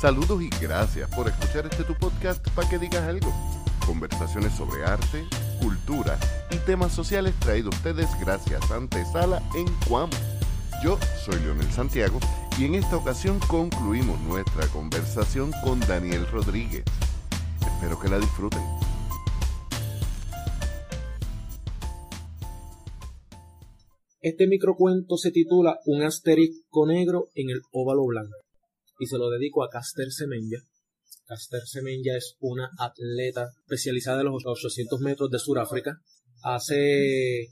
Saludos y gracias por escuchar este tu podcast para que digas algo. Conversaciones sobre arte, cultura y temas sociales traídos a ustedes gracias a Antesala en Cuamo. Yo soy Leonel Santiago y en esta ocasión concluimos nuestra conversación con Daniel Rodríguez. Espero que la disfruten. Este microcuento se titula Un asterisco negro en el óvalo blanco y se lo dedico a Caster Semenya. Caster Semenya es una atleta especializada en los 800 metros de Sudáfrica. Hace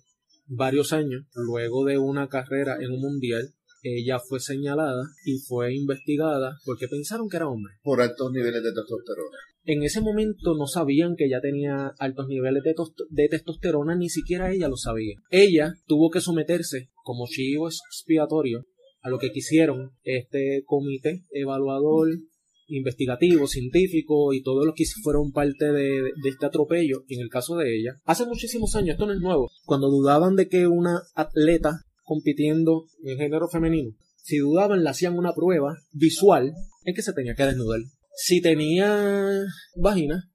varios años, luego de una carrera en un mundial, ella fue señalada y fue investigada porque pensaron que era hombre. Por altos niveles de testosterona. En ese momento no sabían que ella tenía altos niveles de, de, testosterona, ni siquiera ella lo sabía. Ella tuvo que someterse como chivo expiatorio a lo que quisieron este comité evaluador investigativo, científico y todos los que fueron parte de, de, este atropello, en el caso de ella, hace muchísimos años, esto no es nuevo, cuando dudaban de que una atleta compitiendo en género femenino, si dudaban, le hacían una prueba visual en que se tenía que desnudar. Si tenía vagina,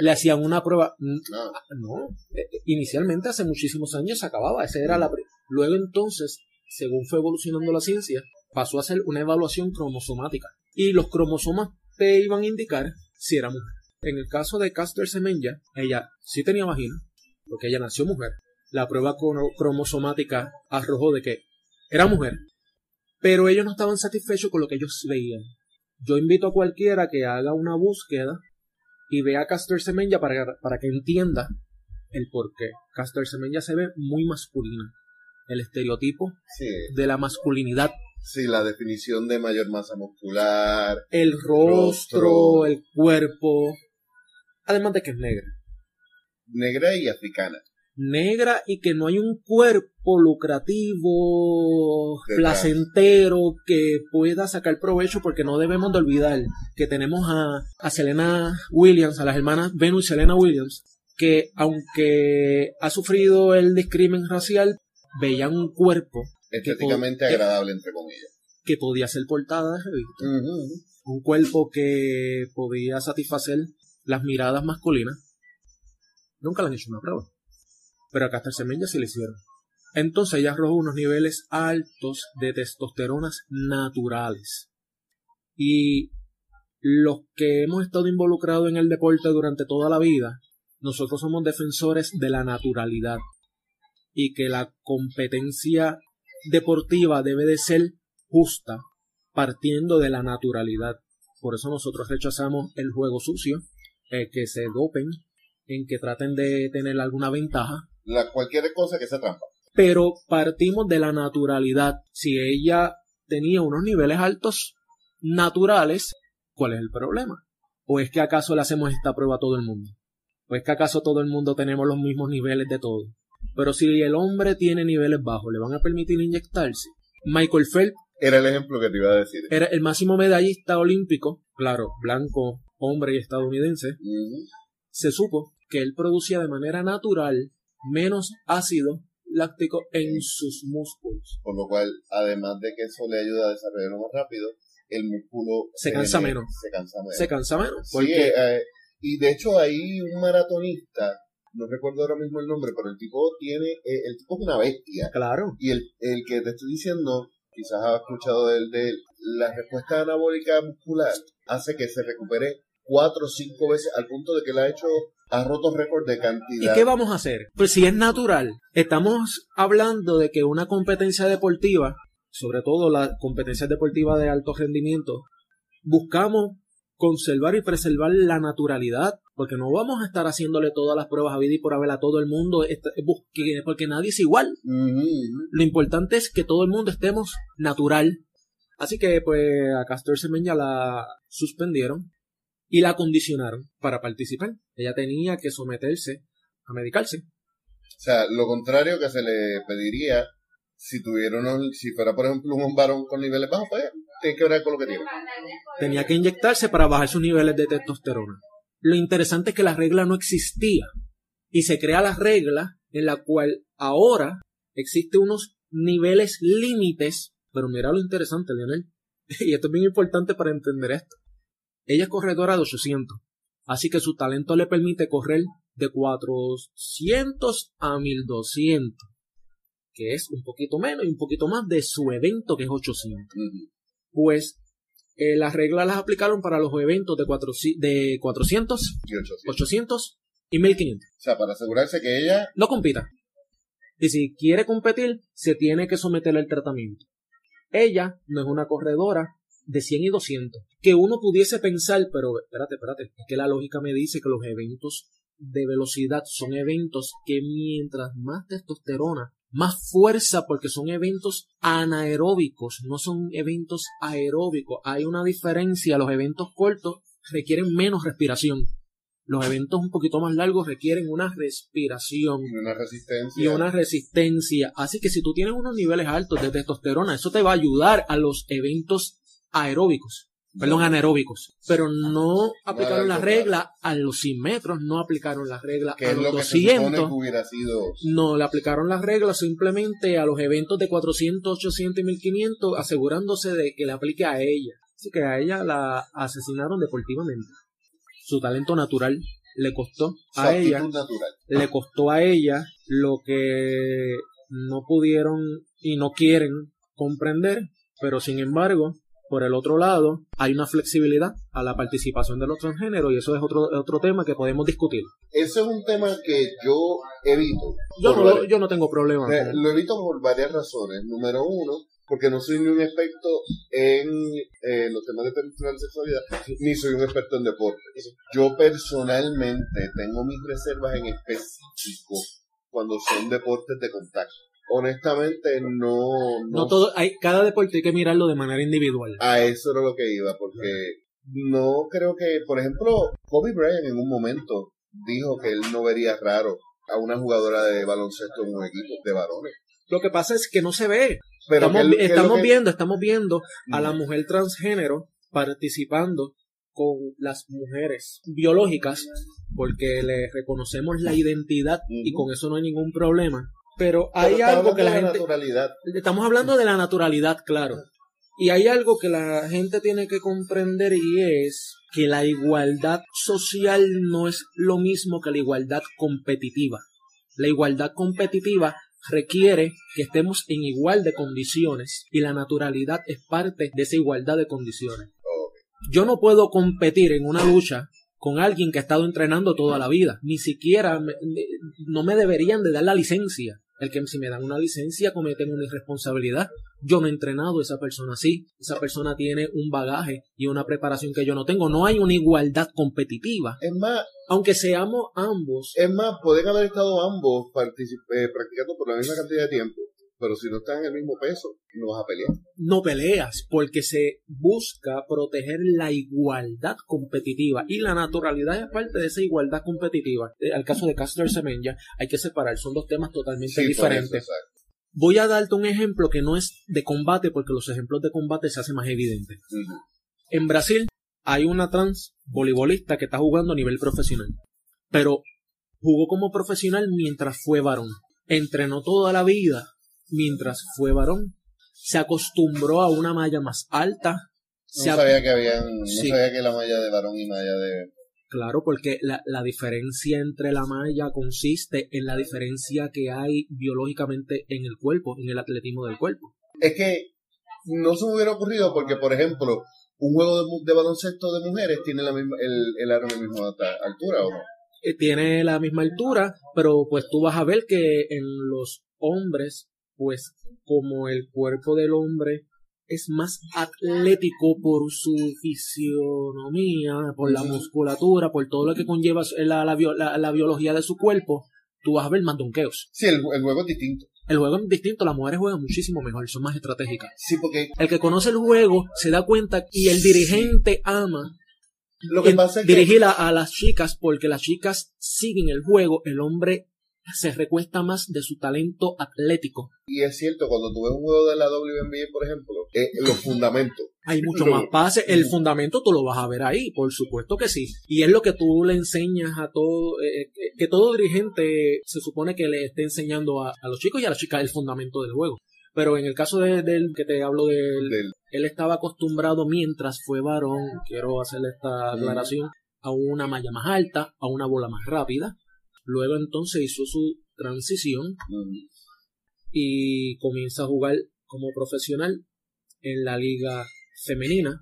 le hacían una prueba. No, no. Eh, inicialmente hace muchísimos años se acababa, esa era la. Luego entonces, según fue evolucionando la ciencia, pasó a ser una evaluación cromosomática. Y los cromosomas te iban a indicar si era mujer. En el caso de Caster Semenya, ella sí tenía vagina, porque ella nació mujer, la prueba cromosomática arrojó de que era mujer, pero ellos no estaban satisfechos con lo que ellos veían. Yo invito a cualquiera que haga una búsqueda y vea a Caster Semenya para, para que entienda el por qué. Caster Semenya se ve muy masculina. El estereotipo de la masculinidad. Sí, la definición de mayor masa muscular. El rostro, el cuerpo. Además de que es negra. Negra y africana negra y que no hay un cuerpo lucrativo, placentero, que pueda sacar provecho porque no debemos de olvidar que tenemos a, a Selena Williams, a las hermanas Venus y Selena Williams, que aunque ha sufrido el discrimen racial, veían un cuerpo estéticamente agradable, entre comillas. Que podía ser portada de revista. Un cuerpo que podía satisfacer las miradas masculinas. Nunca le han hecho una prueba pero a Caster Semenya sí le hicieron. Entonces ella arrojó unos niveles altos de testosteronas naturales. Y los que hemos estado involucrados en el deporte durante toda la vida, nosotros somos defensores de la naturalidad y que la competencia deportiva debe de ser justa, partiendo de la naturalidad. Por eso nosotros rechazamos el juego sucio, eh, que se dopen, en que traten de tener alguna ventaja la, cualquier cosa que sea trampa. Pero partimos de la naturalidad. Si ella tenía unos niveles altos naturales, ¿cuál es el problema? ¿O es que acaso le hacemos esta prueba a todo el mundo? ¿O es que acaso todo el mundo tenemos los mismos niveles de todo? Pero si el hombre tiene niveles bajos, ¿le van a permitir inyectarse? Michael Phelps. Era el ejemplo que te iba a decir. Era el máximo medallista olímpico, claro, blanco, hombre y estadounidense. Se supo que él producía de manera natural menos ácido láctico en sus músculos. Por lo cual, además de que eso le ayuda a desarrollarlo más rápido, el músculo se cansa menos. Se cansa menos. Se cansa menos. Porque... Eh, y de hecho hay un maratonista, no recuerdo ahora mismo el nombre, pero el tipo tiene, eh, el tipo es una bestia. Claro. Y el, el que te estoy diciendo, quizás has escuchado de él, de la respuesta anabólica muscular hace que se recupere cuatro o cinco veces al punto de que él ha hecho ha roto récord de cantidad. ¿Y qué vamos a hacer? Pues si es natural, estamos hablando de que una competencia deportiva, sobre todo la competencia deportiva de alto rendimiento, buscamos conservar y preservar la naturalidad, porque no vamos a estar haciéndole todas las pruebas a vida y por haber a todo el mundo, porque nadie es igual. Lo importante es que todo el mundo estemos natural. Así que pues a Castor Semenya la suspendieron y la condicionaron para participar. Ella tenía que someterse a medicarse. O sea, lo contrario que se le pediría si tuvieron, si fuera por ejemplo un varón con niveles bajos, pues que ver con lo que tiene. Tenía que inyectarse para bajar sus niveles de testosterona. Lo interesante es que la regla no existía y se crea la regla en la cual ahora existe unos niveles límites, pero mira lo interesante, Lionel, y esto es bien importante para entender esto Ella es corredora de 800. Así que su talento le permite correr de 400 a 1200. Que es un poquito menos y un poquito más de su evento que es 800. Ujú. Pues eh, las reglas las aplicaron para los eventos de, cuatro, de 400, Y 800. 800 y 1500. O sea, para asegurarse que ella No compita. Y si quiere competir, se tiene que someter al tratamiento. Ella no es una corredora de 100 y 200. Que uno pudiese pensar, pero espérate, espérate, es que la lógica me dice que los eventos de velocidad son eventos que mientras más testosterona, más fuerza, porque son eventos anaeróbicos, no son eventos aeróbicos. Hay una diferencia, los eventos cortos requieren menos respiración. Los eventos un poquito más largos requieren una respiración tiene una resistencia. y una resistencia. Así que si tú tienes unos niveles altos de testosterona, eso te va a ayudar a los eventos aeróbicos, perdón, anaeróbicos. Pero no aplicaron la regla a los 100 metros, no aplicaron la regla a los lo que se supone 200. que hubiera sido. No, le aplicaron las reglas simplemente a los eventos de 400, 800 y 1500, asegurándose de que le aplique a ella. Así que a ella la asesinaron deportivamente. Su talento natural le costó Su a ella natural. le costó a ella lo que no pudieron y no quieren comprender, pero sin embargo, por el otro lado, hay una flexibilidad a la participación de los transgéneros y eso es otro, otro tema que podemos discutir. Ese es un tema que yo evito. Yo no, varias- yo no tengo problema. Lo evito por varias razones. Número uno, porque no soy ni un experto en eh, los temas de perversión de sexualidad, ni soy un experto en deporte. Yo personalmente tengo mis reservas en específico cuando son deportes de contacto. Honestamente, no, no, No todo, hay, cada deporte hay que mirarlo de manera individual. a eso era lo que iba, porque no creo que, por ejemplo, Kobe Bryant en un momento dijo que él no vería raro a una jugadora de baloncesto en un equipo de varones. Lo que pasa es que no se ve. Pero estamos estamos que- viendo, estamos viendo a la mujer transgénero participando con las mujeres biológicas porque le reconocemos la identidad y con eso no hay ningún problema. Pero hay algo que la de gente... naturalidad. Estamos hablando de la naturalidad, claro. Y hay algo que la gente tiene que comprender y es que la igualdad social no es lo mismo que la igualdad competitiva. La igualdad competitiva requiere que estemos en igual de condiciones y la naturalidad es parte de esa igualdad de condiciones. Yo no puedo competir en una lucha con alguien que ha estado entrenando toda la vida. Ni siquiera me- no me deberían de dar la licencia. El que si me dan una licencia cometen una irresponsabilidad. Yo no he entrenado a esa persona así. Esa persona tiene un bagaje y una preparación que yo no tengo. No hay una igualdad competitiva. Es más, Aunque seamos ambos es más, pueden haber estado ambos eh, practicando por la misma cantidad de tiempo, pero si no están en el mismo peso, no vas a pelear. no peleas porque se busca proteger la igualdad competitiva y la naturalidad es parte de esa igualdad competitiva. Eh, Al caso de Caster Semenya hay que separar, son dos temas totalmente Sí, diferentes. eso. Voy a darte un ejemplo que no es de combate porque los ejemplos de combate se hacen más evidentes. En Brasil hay una trans voleibolista que está jugando a nivel profesional, pero jugó como profesional mientras fue varón. Entrenó toda la vida mientras fue varón. Se acostumbró a una malla más alta. No Se sabía que habían, no Sí. sabía que la malla de varón y malla de Claro, porque la, la diferencia entre la malla consiste en la diferencia que hay biológicamente en el cuerpo, en el atletismo del cuerpo. Es que no se me hubiera ocurrido porque, por ejemplo, un juego de, baloncesto de mujeres tiene la misma, el, el aro en la misma altura, ¿o no? Eh, tiene la misma altura, pero pues tú vas a ver que en los hombres, pues como el cuerpo del hombre es más atlético por su fisionomía, por la musculatura, por todo lo que conlleva la, la, la- la biología de su cuerpo, tú vas a ver más donqueos. Sí, el, el juego es distinto. El juego es distinto, las mujeres juegan muchísimo mejor, son más estratégicas. Sí, porque El que conoce el juego se da cuenta y el dirigente ama lo que en- pasa es que dirigir a, a las chicas porque las chicas siguen el juego, el hombre se recuesta más de su talento atlético. Y es cierto, cuando tú ves un juego de la WNBA, por ejemplo, eh, los fundamentos. Hay mucho más pase. El fundamento tú lo vas a ver ahí, por supuesto que sí. Y es lo que tú le enseñas a todo, eh, que- que todo dirigente se supone que le esté enseñando a, a los chicos y a las chicas el fundamento del juego. Pero en el caso de- del que te hablo de él, Del- él estaba acostumbrado mientras fue varón, quiero hacerle esta aclaración, a una malla más alta, a una bola más rápida. Luego entonces hizo su transición y comienza a jugar como profesional en la liga femenina,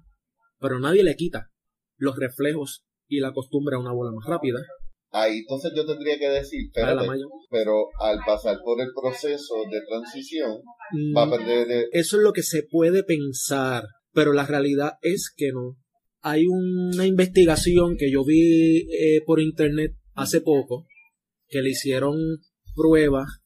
pero nadie le quita los reflejos y la costumbre a una bola más rápida. Ahí entonces yo tendría que decir, espérate, pero al pasar por el proceso de transición, Mm, va a perder de... Eso es lo que se puede pensar, pero la realidad es que no. Hay una investigación que yo vi eh, por internet hace poco, que le hicieron pruebas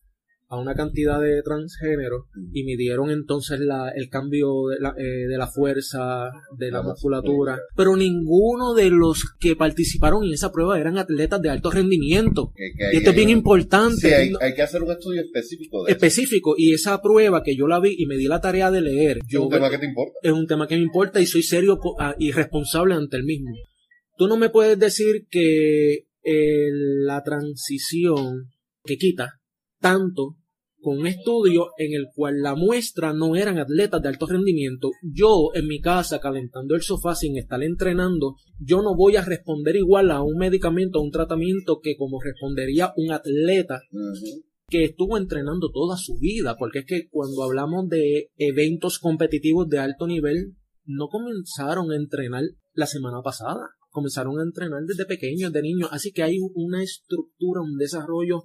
a una cantidad de transgéneros y midieron entonces la, el cambio de la, eh, de la fuerza, de la La musculatura, pero ninguno de los que participaron en esa prueba eran atletas de alto rendimiento. que- que ahí Y esto es bien importante. Sí, hay, que hacer un estudio específico de eso. específico y esa prueba que yo la vi y me di la tarea de leer Es un tema que te importa. es un tema que me importa y soy serio ah, y responsable ante el mismo tú no me puedes decir que eh, la transición que quita tanto con un estudio en el cual la muestra no eran atletas de alto rendimiento. Yo en mi casa calentando el sofá sin estar entrenando, yo no voy a responder igual a un medicamento, a un tratamiento que como respondería un atleta que estuvo entrenando toda su vida, porque es que cuando hablamos de eventos competitivos de alto nivel, no comenzaron a entrenar la semana pasada, comenzaron a entrenar desde pequeños, de niños, así que hay una estructura, un desarrollo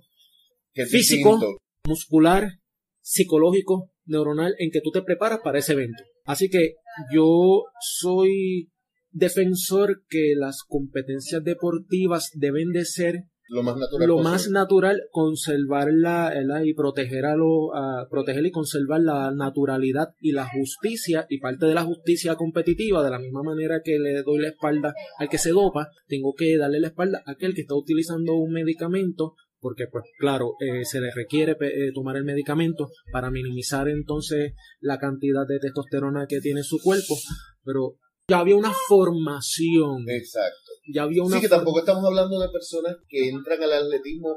Físico. distinto. muscular, psicológico, neuronal, en que tú te preparas para ese evento. Así que yo soy defensor que las competencias deportivas deben de ser Lo más natural lo posible. más natural conservarla ¿verdad? y proteger a lo, proteger y conservar la naturalidad y la justicia y parte de la justicia competitiva de la misma manera que le doy la espalda al que se dopa tengo que darle la espalda a aquel que está utilizando un medicamento porque pues claro eh, se le requiere eh, tomar el medicamento para minimizar entonces la cantidad de testosterona que tiene su cuerpo pero ya había una formación Exacto. Ya había una Sí, que tampoco estamos hablando de personas que entran al atletismo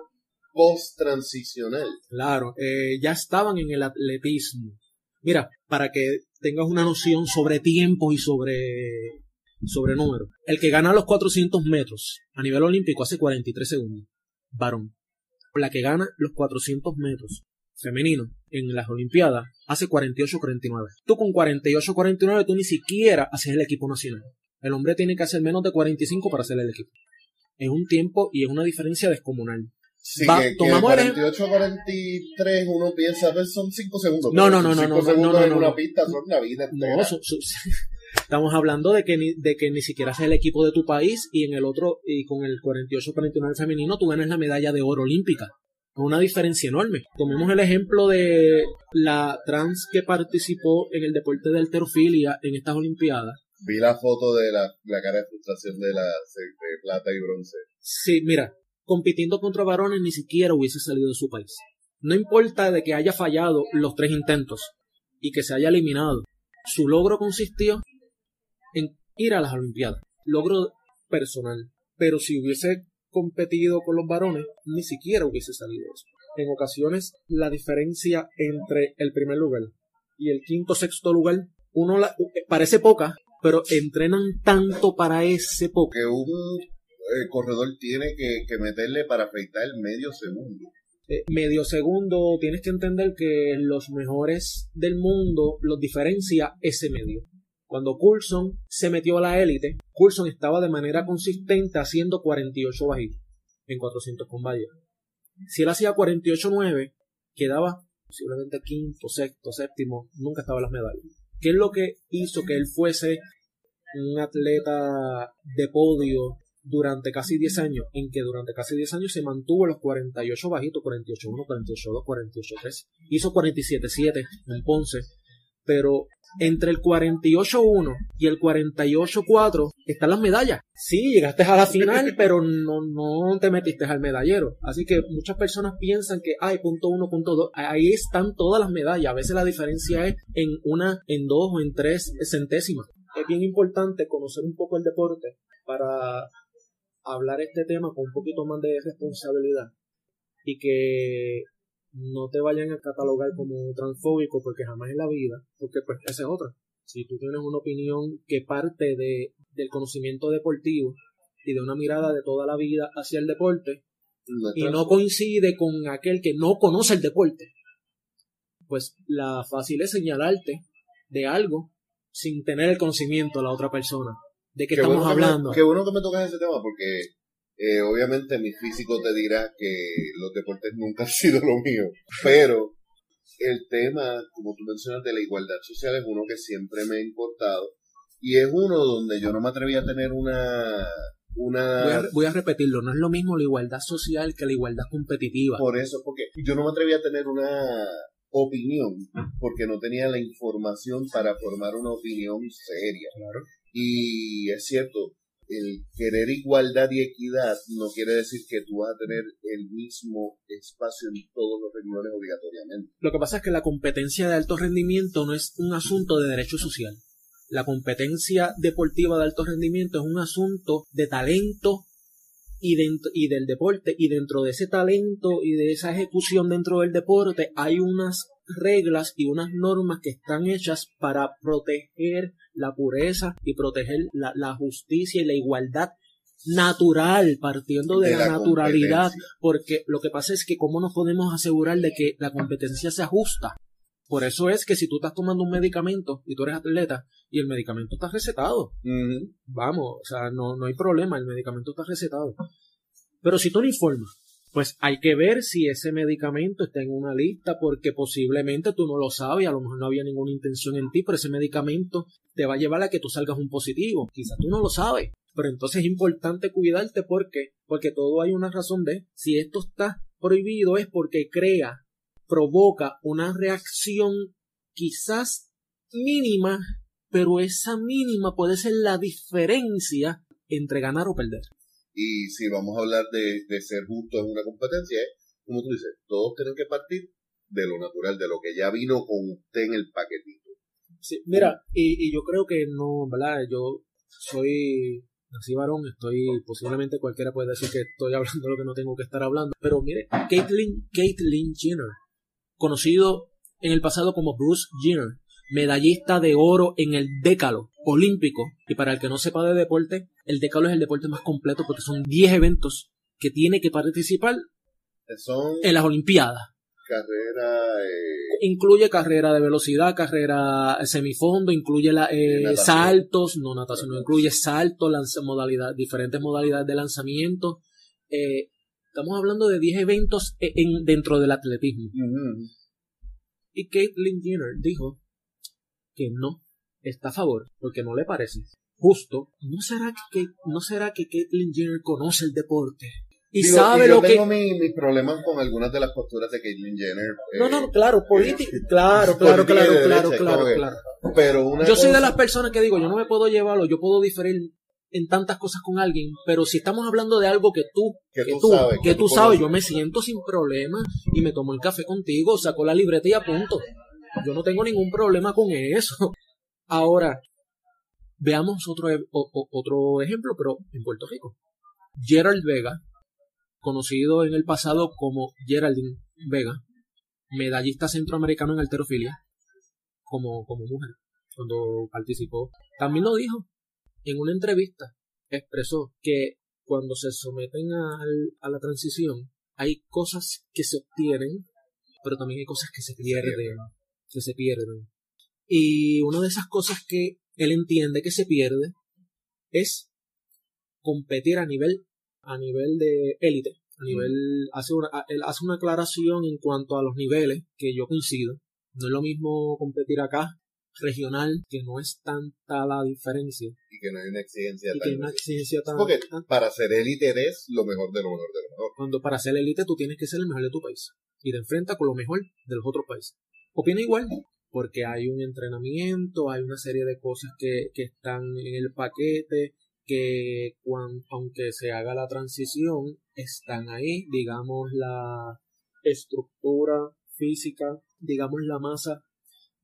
post-transicional. Claro, eh, ya estaban en el atletismo. Mira, para que tengas una noción sobre tiempo y sobre, sobre número. El que gana los 400 metros a nivel olímpico hace 43 segundos. Varón. La que gana los 400 metros femenino en las Olimpiadas hace 48-49. Tú con 48-49 tú ni siquiera haces el equipo nacional. El hombre tiene que hacer menos de 45 para hacer el equipo. Es un tiempo y es una diferencia descomunal. Sí, Va, que, que tomamos el 48 a 43 uno piensa, son 5 segundos. No, no, no, no, no, segundos no, no, en una pista son la vida entera. No, su- su- estamos hablando de que, ni, de que ni siquiera haces el equipo de tu país y en el otro, y con el 48-49 femenino, tú ganas la medalla de oro olímpica. Es una diferencia enorme. Tomemos el ejemplo de la trans que participó en el deporte de alterofilia en estas Olimpiadas. Vi la foto de la, la cara de frustración de la de plata y bronce. Sí, mira, compitiendo contra varones ni siquiera hubiese salido de su país. No importa de que haya fallado los tres intentos y que se haya eliminado. Su logro consistió en ir a las Olimpiadas. Logro personal. Pero si hubiese competido con los varones, ni siquiera hubiese salido eso. En ocasiones, la diferencia entre el primer lugar y el quinto sexto lugar, uno la, parece poca, pero entrenan tanto para ese poco. Que un eh, corredor tiene que, que meterle para afeitar el medio segundo. eh, medio segundo, tienes que entender que los mejores del mundo los diferencia ese medio. Cuando Coulson se metió a la élite, Coulson estaba de manera consistente haciendo 48 bajitos en 400 con valla. Si él hacía 48-9, quedaba posiblemente quinto, sexto, séptimo, nunca estaba en las medallas. ¿Qué es lo que hizo que él fuese un atleta de podio durante casi 10 años, en que durante casi 10 años se mantuvo los 48 bajitos, 48-1, 48-2, 48-3, hizo 47-7 en Ponce, pero entre el 48-1 y el 48-4 están las medallas. Sí, llegaste a la final, pero no, no te metiste al medallero. Así que muchas personas piensan que hay punto 1, punto 2, ahí están todas las medallas. A veces la diferencia es en una, en dos o en tres centésimas. Es bien importante conocer un poco el deporte para hablar este tema con un poquito más de responsabilidad y que no te vayan a catalogar como transfóbico porque jamás en la vida, porque pues esa es otra. Si tú tienes una opinión que parte de, del conocimiento deportivo y de una mirada de toda la vida hacia el deporte No y no coincide con aquel que no conoce el deporte, pues la fácil es señalarte de algo sin tener el conocimiento de la otra persona. ¿De qué, Qué estamos bueno que me- hablando? qué bueno que me tocas ese tema porque eh, obviamente mi físico te dirá que los deportes nunca han sido lo mío, pero el tema, como tú mencionas, de la igualdad social es uno que siempre me ha importado y es uno donde yo no me atreví a tener una... Voy a, una voy a repetirlo, no es lo mismo la igualdad social que la igualdad competitiva. por eso, porque yo no me atreví a tener una opinión porque no tenía la información para formar una opinión seria. Y es cierto, el querer igualdad y equidad no quiere decir que tú vas a tener el mismo espacio en todos los renglones obligatoriamente. Lo que pasa es que la competencia de alto rendimiento no es un asunto de derecho social. La competencia deportiva de alto rendimiento es un asunto de talento y, dentro, y del deporte. Y dentro de ese talento y de esa ejecución dentro del deporte hay unas reglas y unas normas que están hechas para proteger la pureza y proteger la, la justicia y la igualdad natural, partiendo de, De la, la naturalidad, porque lo que pasa es que cómo nos podemos asegurar de que la competencia se ajusta. Por eso es que si tú estás tomando un medicamento y tú eres atleta y el medicamento está recetado, vamos, o sea, no, no hay problema, el medicamento está recetado. Pero si tú no informas, pues hay que ver si ese medicamento está en una lista porque posiblemente tú no lo sabes, a lo mejor no había ninguna intención en ti, pero ese medicamento te va a llevar a que tú salgas un positivo. Quizás tú no lo sabes, pero entonces es importante cuidarte porque porque todo hay una razón de si esto está prohibido es porque crea, provoca una reacción quizás mínima, pero esa mínima puede ser la diferencia entre ganar o perder. Y si vamos a hablar de, de ser justos en una competencia, es, como tú dices, todos tienen que partir de lo natural, de lo que ya vino con usted en el paquetito. Sí, mira, y, y yo creo que no, ¿verdad? Yo soy nací varón, estoy, posiblemente cualquiera puede decir que estoy hablando de lo que no tengo que estar hablando, pero mire, Caitlyn, Caitlyn Jenner, conocido en el pasado como Bruce Jenner, medallista de oro en el décalo olímpico, y para el que no sepa de deporte, el décalo es el deporte más completo porque son 10 eventos que tiene que participar Son en las Olimpiadas. carreras, eh, incluye carrera de velocidad, carrera semifondo, incluye la, eh, saltos, no natación, no incluye saltos, modalidad, diferentes modalidades de lanzamiento. Eh, estamos hablando de 10 eventos e- en, dentro del atletismo. Y Caitlyn Jenner dijo que no está a favor, porque no le parece justo. ¿No será que, no será que Caitlyn Jenner conoce el deporte? Y Digo, sabe y yo lo que... tengo mi- mis problemas con algunas de las posturas de Caitlyn Jenner. No, eh, no, claro, política. Claro, claro, claro, claro, claro, claro. Pero una Yo soy de las personas que digo, yo no me puedo llevarlo, yo puedo diferir en tantas cosas con alguien, pero si estamos hablando de algo que tú, Que que tú sabes, que que tú sabes, yo me siento sin problema y me tomo el café contigo, saco la libreta y apunto. Yo no tengo ningún problema con eso. Ahora, veamos otro, e- o- o- otro ejemplo, pero en Puerto Rico. Gerald Vega, conocido en el pasado como Geraldine Vega, medallista centroamericano en alterofilia, como, como mujer, cuando participó, también lo dijo en una entrevista, expresó que cuando se someten a la transición, hay cosas que se obtienen, pero también hay cosas que se pierden, que se pierden. Y una de esas cosas que él entiende que se pierde es competir a nivel a nivel de élite, a nivel hace una él hace una aclaración en cuanto a los niveles que yo coincido. No es lo mismo competir acá regional que no es tanta la diferencia Y que no hay una exigencia y tan- que hay una exigencia tan, Porque tan- para ser élite eres lo mejor de lo mejor de lo mejor. cuando para ser élite tú tienes que ser el mejor de tu país y te enfrentas con lo mejor de los otros países. Opina igual, porque hay un entrenamiento, hay una serie de cosas que, que están en el paquete, que cuan- aunque se haga la transición, están ahí, digamos, la estructura física, digamos, la masa,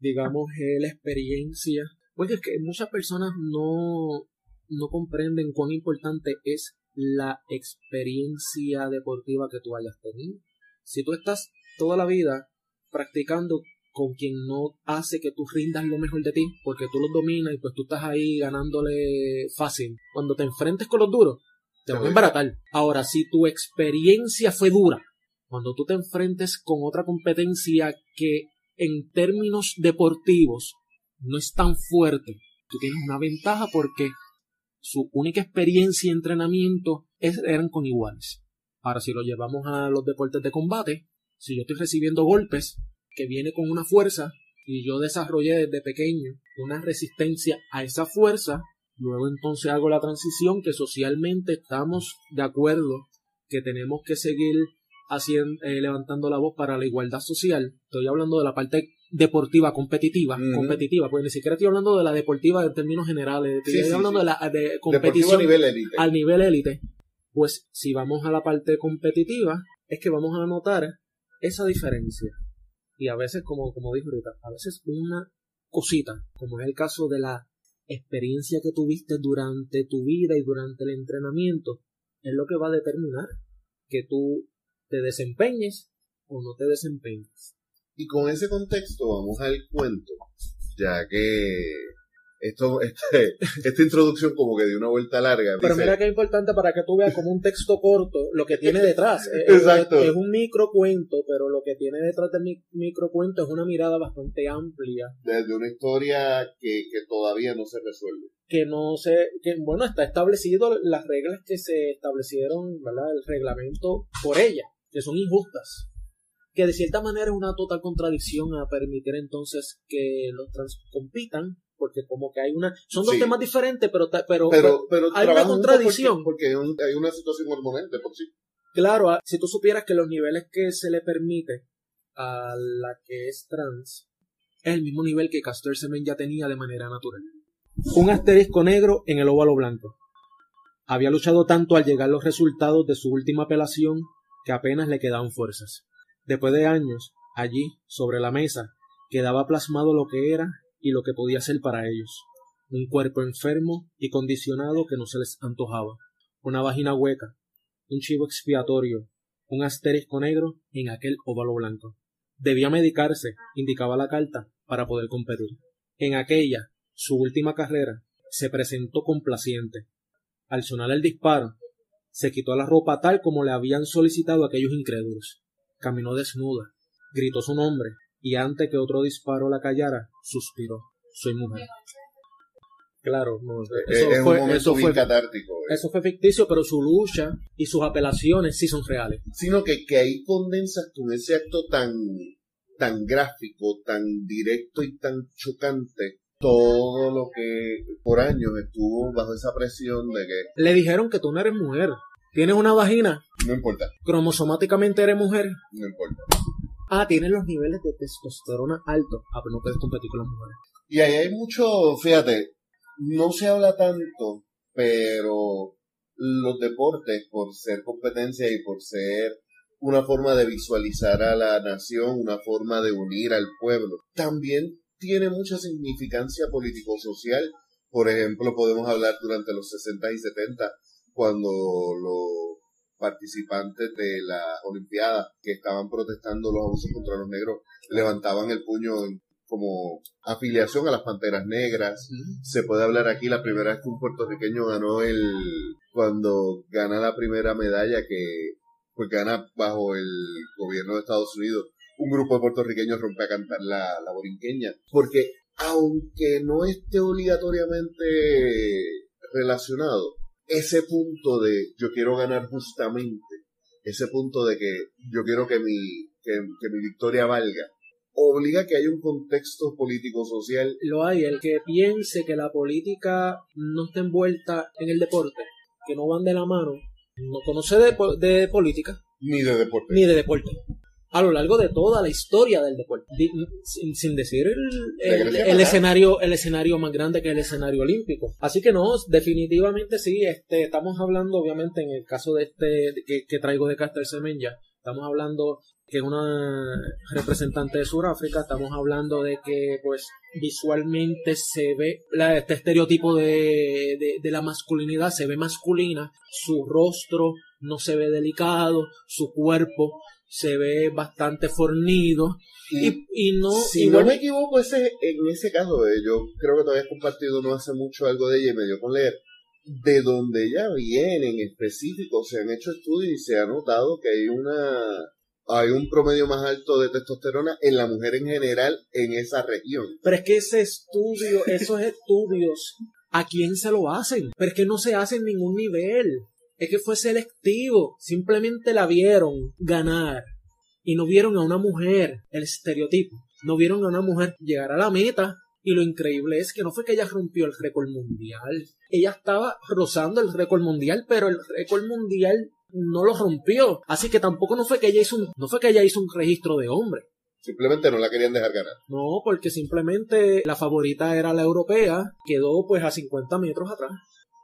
digamos, eh, la experiencia. Pues es que muchas personas no, no comprenden cuán importante es la experiencia deportiva que tú hayas tenido. Si tú estás toda la vida practicando con quien no hace que tú rindas lo mejor de ti, porque tú los dominas y pues tú estás ahí ganándole fácil. Cuando te enfrentes con los duros, te van a embaratar. Ahora, si tu experiencia fue dura, cuando tú te enfrentes con otra competencia que en términos deportivos no es tan fuerte, tú tienes una ventaja porque su única experiencia y entrenamiento eran con iguales. Ahora, si lo llevamos a los deportes de combate, si yo estoy recibiendo golpes, que viene con una fuerza y yo desarrollé desde pequeño una resistencia a esa fuerza, luego entonces hago la transición que socialmente estamos de acuerdo que tenemos que seguir haciendo, eh, levantando la voz para la igualdad social. Estoy hablando de la parte deportiva competitiva, competitiva, pues ni siquiera estoy hablando de la deportiva en términos generales, estoy hablando de la de competición a nivel élite. Al nivel élite. Pues si vamos a la parte competitiva, es que vamos a notar esa diferencia. Y a veces, como, como dijo ahorita, a veces una cosita, como es el caso de la experiencia que tuviste durante tu vida y durante el entrenamiento, es lo que va a determinar que tú te desempeñes o no te desempeñes. Y con ese contexto vamos al cuento, ya que esto, este, esta introducción como que dio una vuelta larga. Pero mira que es importante para que tú veas como un texto corto lo que tiene detrás. Exacto. Es, un micro cuento, pero lo que tiene detrás del micro cuento es una mirada bastante amplia. Desde una historia que, que todavía no se resuelve. Que no se, que bueno, está establecido las reglas que se establecieron, ¿verdad? El reglamento por ella, que son injustas que de cierta manera es una total contradicción a permitir entonces que los trans compitan porque como que hay una son dos temas diferentes pero pero, pero, hay una contradicción. porque, hay, una situación hormonal por sí. Claro ah, si tú supieras que los niveles que se le permite a la que es trans es el mismo nivel que Castor Semen ya tenía de manera natural. Un asterisco negro en el óvalo blanco. Había luchado tanto al llegar los resultados de su última apelación que apenas le quedaban fuerzas después de años allí sobre la mesa quedaba plasmado lo que era y lo que podía ser para ellos. Un cuerpo enfermo y condicionado que no se les antojaba, una vagina hueca, un chivo expiatorio, un asterisco negro en aquel óvalo blanco. Debía medicarse, indicaba la carta, para poder competir. En aquella, su última carrera, se presentó complaciente. Al sonar el disparo, se quitó la ropa tal como le habían solicitado aquellos incrédulos. Caminó desnuda, gritó su nombre, y antes que otro disparo la callara, suspiró. Soy mujer. Claro, eh, eso, fue, eso fue catártico. Eh. Eso fue ficticio, pero su lucha y sus apelaciones sí son reales. Sino que, que ahí condensas con ese acto tan, tan gráfico, tan directo y tan chocante todo lo que por años estuvo bajo esa presión de que... Le dijeron que tú no eres mujer. Tienes una vagina. No importa. Cromosomáticamente eres mujer. No importa. Ah, tienes los niveles de testosterona altos. Ah, pero no puedes competir con las mujeres. Y ahí hay mucho, fíjate, no se habla tanto, pero los deportes, por ser competencia y por ser una forma de visualizar a la nación, una forma de unir al pueblo, también tiene mucha significancia político-social. Por ejemplo, podemos hablar durante los 60 y 70, cuando los participantes de la Olimpiada que estaban protestando los abusos contra los negros levantaban el puño como afiliación a las Panteras Negras. Se puede hablar aquí la primera vez que un puertorriqueño ganó el cuando gana la primera medalla que pues gana bajo el gobierno de Estados Unidos. Un grupo de puertorriqueños rompe a cantar la, la borinqueña. Porque aunque no esté obligatoriamente relacionado, ese punto de yo quiero ganar justamente, ese punto de que yo quiero que mi, que, mi victoria valga, obliga a que haya un contexto político-social. Lo hay, el que piense que la política no está envuelta en el deporte, que no van de la mano, no conoce de, de política. Ni de deporte. Ni de deporte a lo largo de toda la historia del deporte, sin, decir el, escenario el escenario más grande que el escenario olímpico. Así que no, definitivamente sí, este, estamos hablando obviamente en el caso de este que, traigo de Caster Semenya, estamos hablando que es una representante de Sudáfrica, estamos hablando de que pues visualmente se ve este estereotipo de, de la masculinidad, se ve masculina, su rostro no se ve delicado, su cuerpo se ve bastante fornido y, y no... Si no me equivoco, ese, en ese caso, eh, yo creo que todavía has compartido no hace mucho algo de ella y me dio con leer. De donde ella viene en específico, se han hecho estudios y se ha notado que hay una hay un promedio más alto de testosterona en la mujer en general en esa región. Pero es que ese estudio, esos estudios, ¿a quién se lo hacen? Pero es que no se hace en ningún nivel. Es que fue selectivo. Simplemente la vieron ganar. Y no vieron a una mujer, el estereotipo. No vieron a una mujer llegar a la meta. Y lo increíble es que no fue que ella rompió el récord mundial. Ella estaba rozando el récord mundial, pero el récord mundial no lo rompió. Así que tampoco no fue que ella hizo un, no fue que ella hizo un registro de hombre. Simplemente no la querían dejar ganar. No, porque simplemente la favorita era la europea, quedó pues a 50 metros atrás.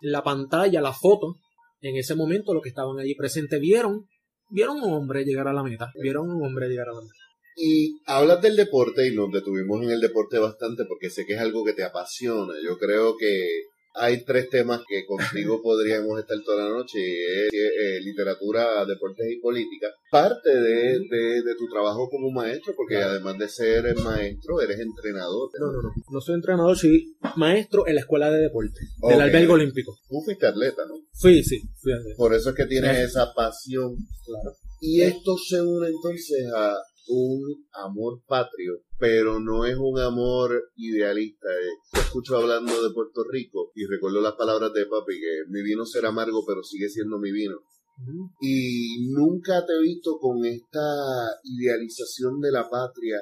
La pantalla, la foto, en ese momento los que estaban allí presentes vieron, vieron un hombre llegar a la meta, vieron un hombre llegar a la meta. Y hablas del deporte y nos detuvimos en el deporte bastante porque sé que es algo que te apasiona. Yo creo que hay tres temas que contigo podríamos estar toda la noche es eh, literatura, deportes y política. Parte de, de- de tu trabajo como maestro, porque además de ser maestro, eres entrenador. No, no, no. No soy entrenador, soy maestro en la escuela de deporte, del Ok. albergue olímpico. Tú fuiste atleta, ¿no? Sí, sí, fíjate. Por eso es que tienes esa pasión. Claro. Y esto se une entonces a un amor patrio, pero no es un amor idealista. eh. Te escucho hablando de Puerto Rico y recuerdo las palabras de papi que mi vino será amargo, pero sigue siendo mi vino. Y nunca te he visto con esta idealización de la patria,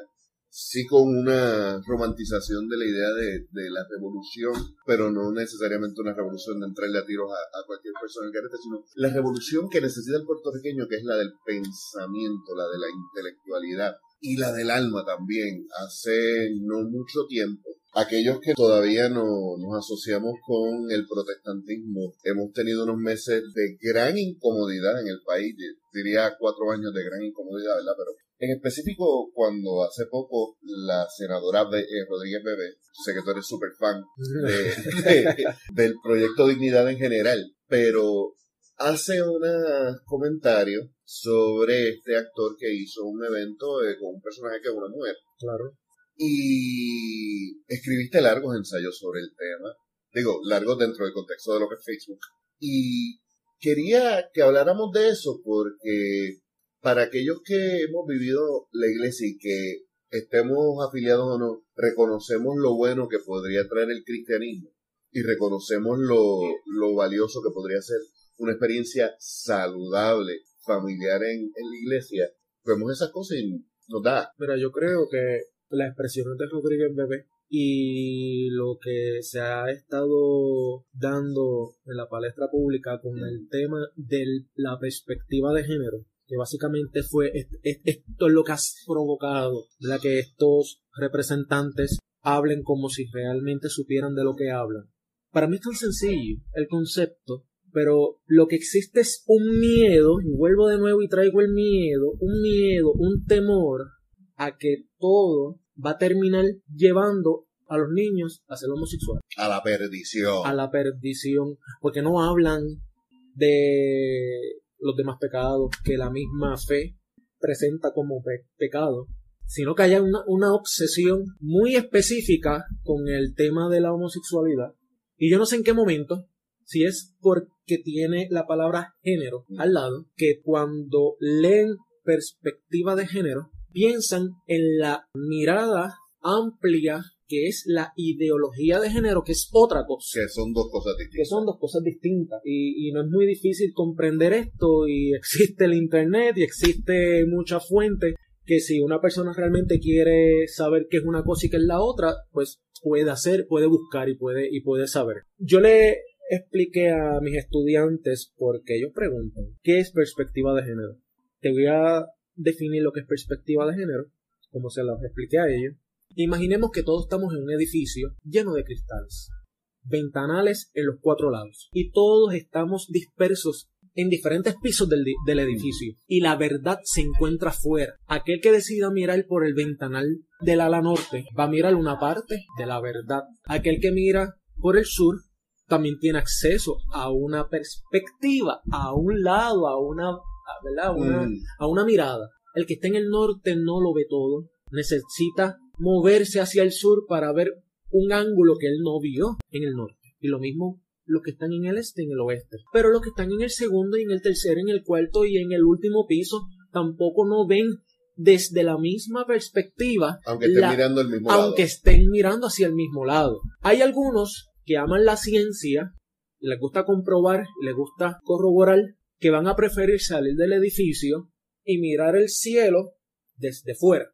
sí con una romantización de la idea de, de la revolución, pero no necesariamente una revolución de entrarle a tiros a, cualquier persona en carete, sino la revolución que necesita el puertorriqueño, que es la del pensamiento, la de la intelectualidad y la del alma también. Hace no mucho tiempo, aquellos que todavía no nos asociamos con el protestantismo, hemos tenido unos meses de gran incomodidad en el país, diría cuatro años de gran incomodidad, ¿verdad? Pero en específico, cuando hace poco la senadora eh, Rodríguez Bebé, sé que tú eres súper fan de- de- del proyecto Dignidad en general, pero hace unos comentarios sobre este actor que hizo un evento eh, con un personaje que es una mujer Claro. y escribiste largos ensayos sobre el tema, digo, largos dentro del contexto de lo que es Facebook. Y quería que habláramos de eso porque para aquellos que hemos vivido la iglesia y que estemos afiliados o no, reconocemos lo bueno que podría traer el cristianismo y reconocemos lo, lo valioso que podría ser una experiencia saludable, familiar en, en la iglesia. Vemos esas cosas y nos da Mira, yo creo que las expresiones de Rodríguez Bebé y lo que se ha estado dando en la palestra pública con el tema de la perspectiva de género, que básicamente fue est- est- esto es lo que ha provocado ¿verdad? que estos representantes hablen como si realmente supieran de lo que hablan. Para mí es tan sencillo el concepto, pero lo que existe es un miedo, y vuelvo de nuevo y traigo el miedo, un miedo, un temor a que todo va a terminar llevando a los niños a ser homosexuales, a la perdición. a la perdición, porque no hablan de los demás pecados que la misma fe presenta como pe- pecado, sino que haya una, una obsesión muy específica con el tema de la homosexualidad. Y yo no sé en qué momento, si es porque tiene la palabra género al lado, que cuando leen perspectiva de género, piensan en la mirada amplia que es la ideología de género, que es otra cosa. Que son dos cosas que distintas. son dos cosas distintas. Y, y no es muy difícil comprender esto y existe el internet y existe mucha fuente que si una persona realmente quiere saber qué es una cosa y qué es la otra pues puede hacer puede buscar y puede y puede saber. Yo le expliqué a mis estudiantes porque ellos preguntan qué es perspectiva de género te voy a definir lo que es perspectiva de género como se los expliqué a ellos imaginemos que todos estamos en un edificio lleno de cristales ventanales en los cuatro lados y todos estamos dispersos en diferentes pisos del, del edificio y la verdad se encuentra fuera. Aquel que decida mirar por el ventanal del ala norte va a mirar una parte de la verdad. Aquel que mira por el sur también tiene acceso a una perspectiva, a un lado, a una. A una, Mm. a una mirada. El que está en el norte no lo ve todo. Necesita moverse hacia el sur para ver un ángulo que él no vio en el norte. Y lo mismo los que están en el este y en el oeste. Pero los que están en el segundo y en el tercero, en el cuarto y en el último piso tampoco no ven desde la misma perspectiva. Aunque estén mirando el mismo aunque estén mirando hacia el mismo lado. Hay algunos que aman la ciencia, les gusta comprobar, les gusta corroborar, que van a preferir salir del edificio y mirar el cielo desde fuera.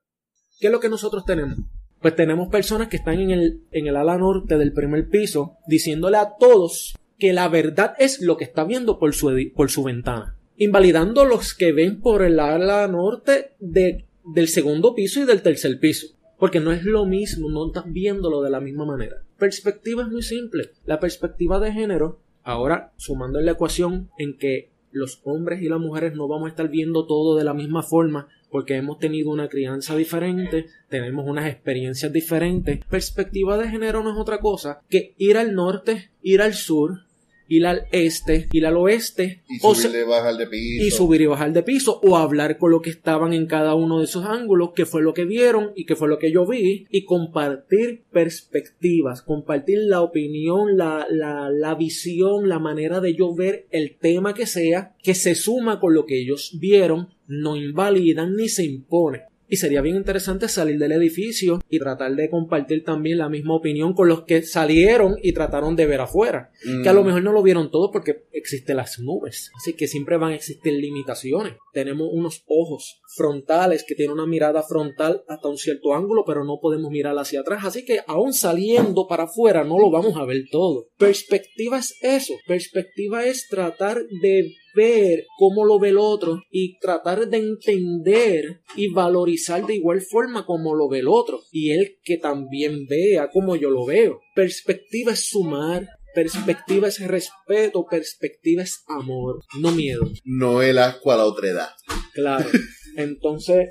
¿Qué es lo que nosotros tenemos? Pues tenemos personas que están en el, en el ala norte del primer piso diciéndole a todos que la verdad es lo que está viendo por su, por su ventana invalidando los que ven por el ala norte de, del segundo piso y del tercer piso. Porque no es lo mismo, no estás viéndolo de la misma manera. Perspectiva es muy simple. La perspectiva de género, ahora sumando en la ecuación en que los hombres y las mujeres no vamos a estar viendo todo de la misma forma porque hemos tenido una crianza diferente, tenemos unas experiencias diferentes. Perspectiva de género no es otra cosa que ir al norte, ir al sur, ir al este, ir al oeste. Y subir y bajar de piso. Y subir y bajar de piso. O hablar con lo que estaban en cada uno de esos ángulos, qué fue lo que vieron y qué fue lo que yo vi. Y compartir perspectivas, compartir la opinión, la, la, la visión, la manera de yo ver el tema que sea, que se suma con lo que ellos vieron, no invalidan ni se impone y sería bien interesante salir del edificio y tratar de compartir también la misma opinión con los que salieron y trataron de ver afuera. Que a lo mm. mejor no lo vieron todo porque existen las nubes. Así que siempre van a existir limitaciones. Tenemos unos ojos frontales que tienen una mirada frontal hasta un cierto ángulo, pero no podemos mirar hacia atrás. Así que aún saliendo para afuera no lo vamos a ver todo. Perspectiva es eso. Perspectiva es tratar de ver cómo lo ve el otro y tratar de entender y valorizar de igual forma como lo ve el otro y él que también vea como yo lo veo. Perspectiva es sumar, perspectiva es respeto, perspectiva es amor, no miedo. No el asco a la otredad. Claro. Entonces,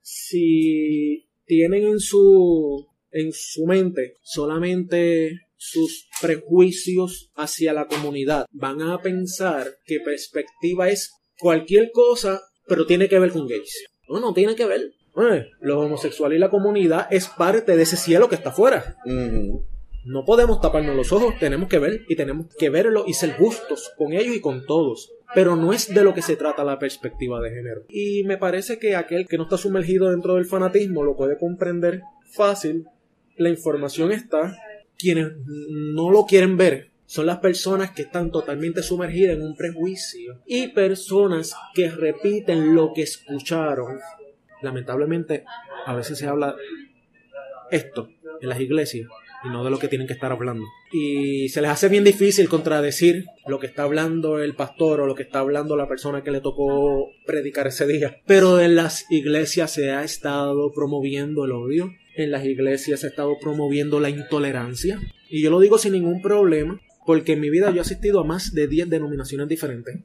si tienen en su en su mente solamente sus prejuicios hacia la comunidad. Van a pensar que perspectiva es cualquier cosa, pero tiene que ver con gays. No, no tiene que ver. Eh, lo homosexual y la comunidad es parte de ese cielo que está afuera. No podemos taparnos los ojos, tenemos que ver y tenemos que verlo y ser justos con ellos y con todos. Pero no es de lo que se trata la perspectiva de género. Y me parece que aquel que no está sumergido dentro del fanatismo lo puede comprender fácil. La información está, quienes no lo quieren ver son las personas que están totalmente sumergidas en un prejuicio y personas que repiten lo que escucharon. Lamentablemente, a veces se habla esto en las iglesias y no de lo que tienen que estar hablando. Y se les hace bien difícil contradecir lo que está hablando el pastor o lo que está hablando la persona que le tocó predicar ese día. Pero en las iglesias se ha estado promoviendo el odio, en las iglesias se ha estado promoviendo la intolerancia. Y yo lo digo sin ningún problema, porque en mi vida yo he asistido a más de 10 denominaciones diferentes.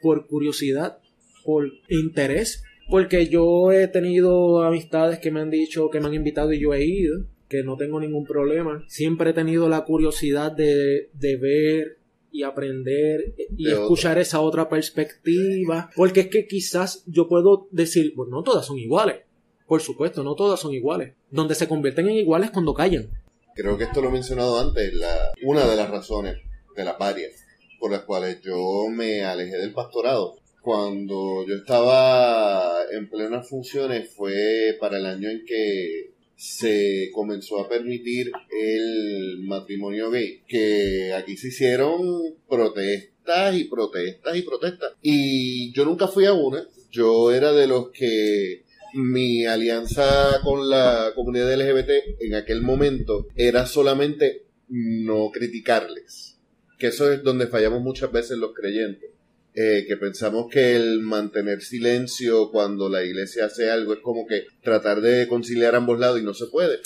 Por curiosidad, por interés, porque yo he tenido amistades que me han dicho, que me han invitado y yo he ido, que no tengo ningún problema. Siempre he tenido la curiosidad de, de ver y aprender y escuchar esa otra perspectiva, porque es que quizás yo puedo decir, pues no todas son iguales por supuesto, no todas son iguales. Donde se convierten en iguales cuando callan. Creo que esto lo he mencionado antes, la, una de las razones, de las varias, por las cuales yo me alejé del pastorado. Cuando yo estaba en plenas funciones fue para el año en que se comenzó a permitir el matrimonio gay, que aquí se hicieron protestas y protestas y protestas. Y yo nunca fui a una, yo era de los que mi alianza con la comunidad LGBT en aquel momento era solamente no criticarles. Que eso es donde fallamos muchas veces los creyentes. Eh, que pensamos que el mantener silencio cuando la iglesia hace algo es como que tratar de conciliar ambos lados y no se puede.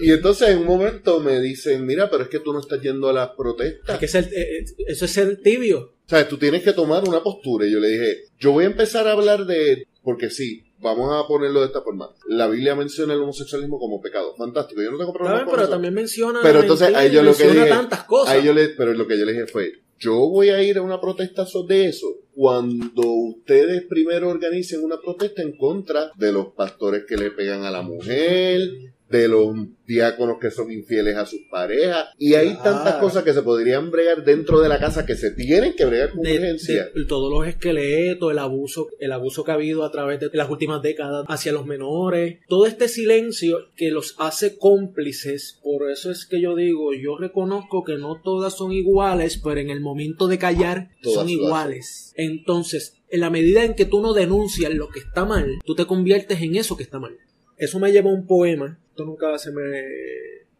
Y entonces en un momento me dicen, mira, pero es que tú no estás yendo a las protestas. Es que eh, eh, eso es ser tibio. O sea, tú tienes que tomar una postura. Y yo le dije, yo voy a empezar a hablar de, porque sí, vamos a ponerlo de esta forma. La Biblia menciona el homosexualismo como pecado. Fantástico. Yo no tengo problema con pero eso. también menciona. Pero entonces ahí yo lo que dije, tantas cosas. Ahí yo le, pero lo que yo le dije fue, yo voy a ir a una protesta de eso cuando ustedes primero organicen una protesta en contra de los pastores que le pegan a la mujer, de los diáconos que son infieles a sus parejas. Y hay tantas cosas que se podrían bregar dentro de la casa que se tienen que bregar con de, urgencia. de todos los esqueletos, el abuso, el abuso que ha habido a través de las últimas décadas hacia los menores, todo este silencio que los hace cómplices, por eso es que yo digo, yo reconozco que no todas son iguales, pero en el momento de callar Todas son iguales. Entonces, en la medida en que tú no denuncias lo que está mal, tú te conviertes en eso que está mal. Eso me lleva a un poema, esto nunca se me,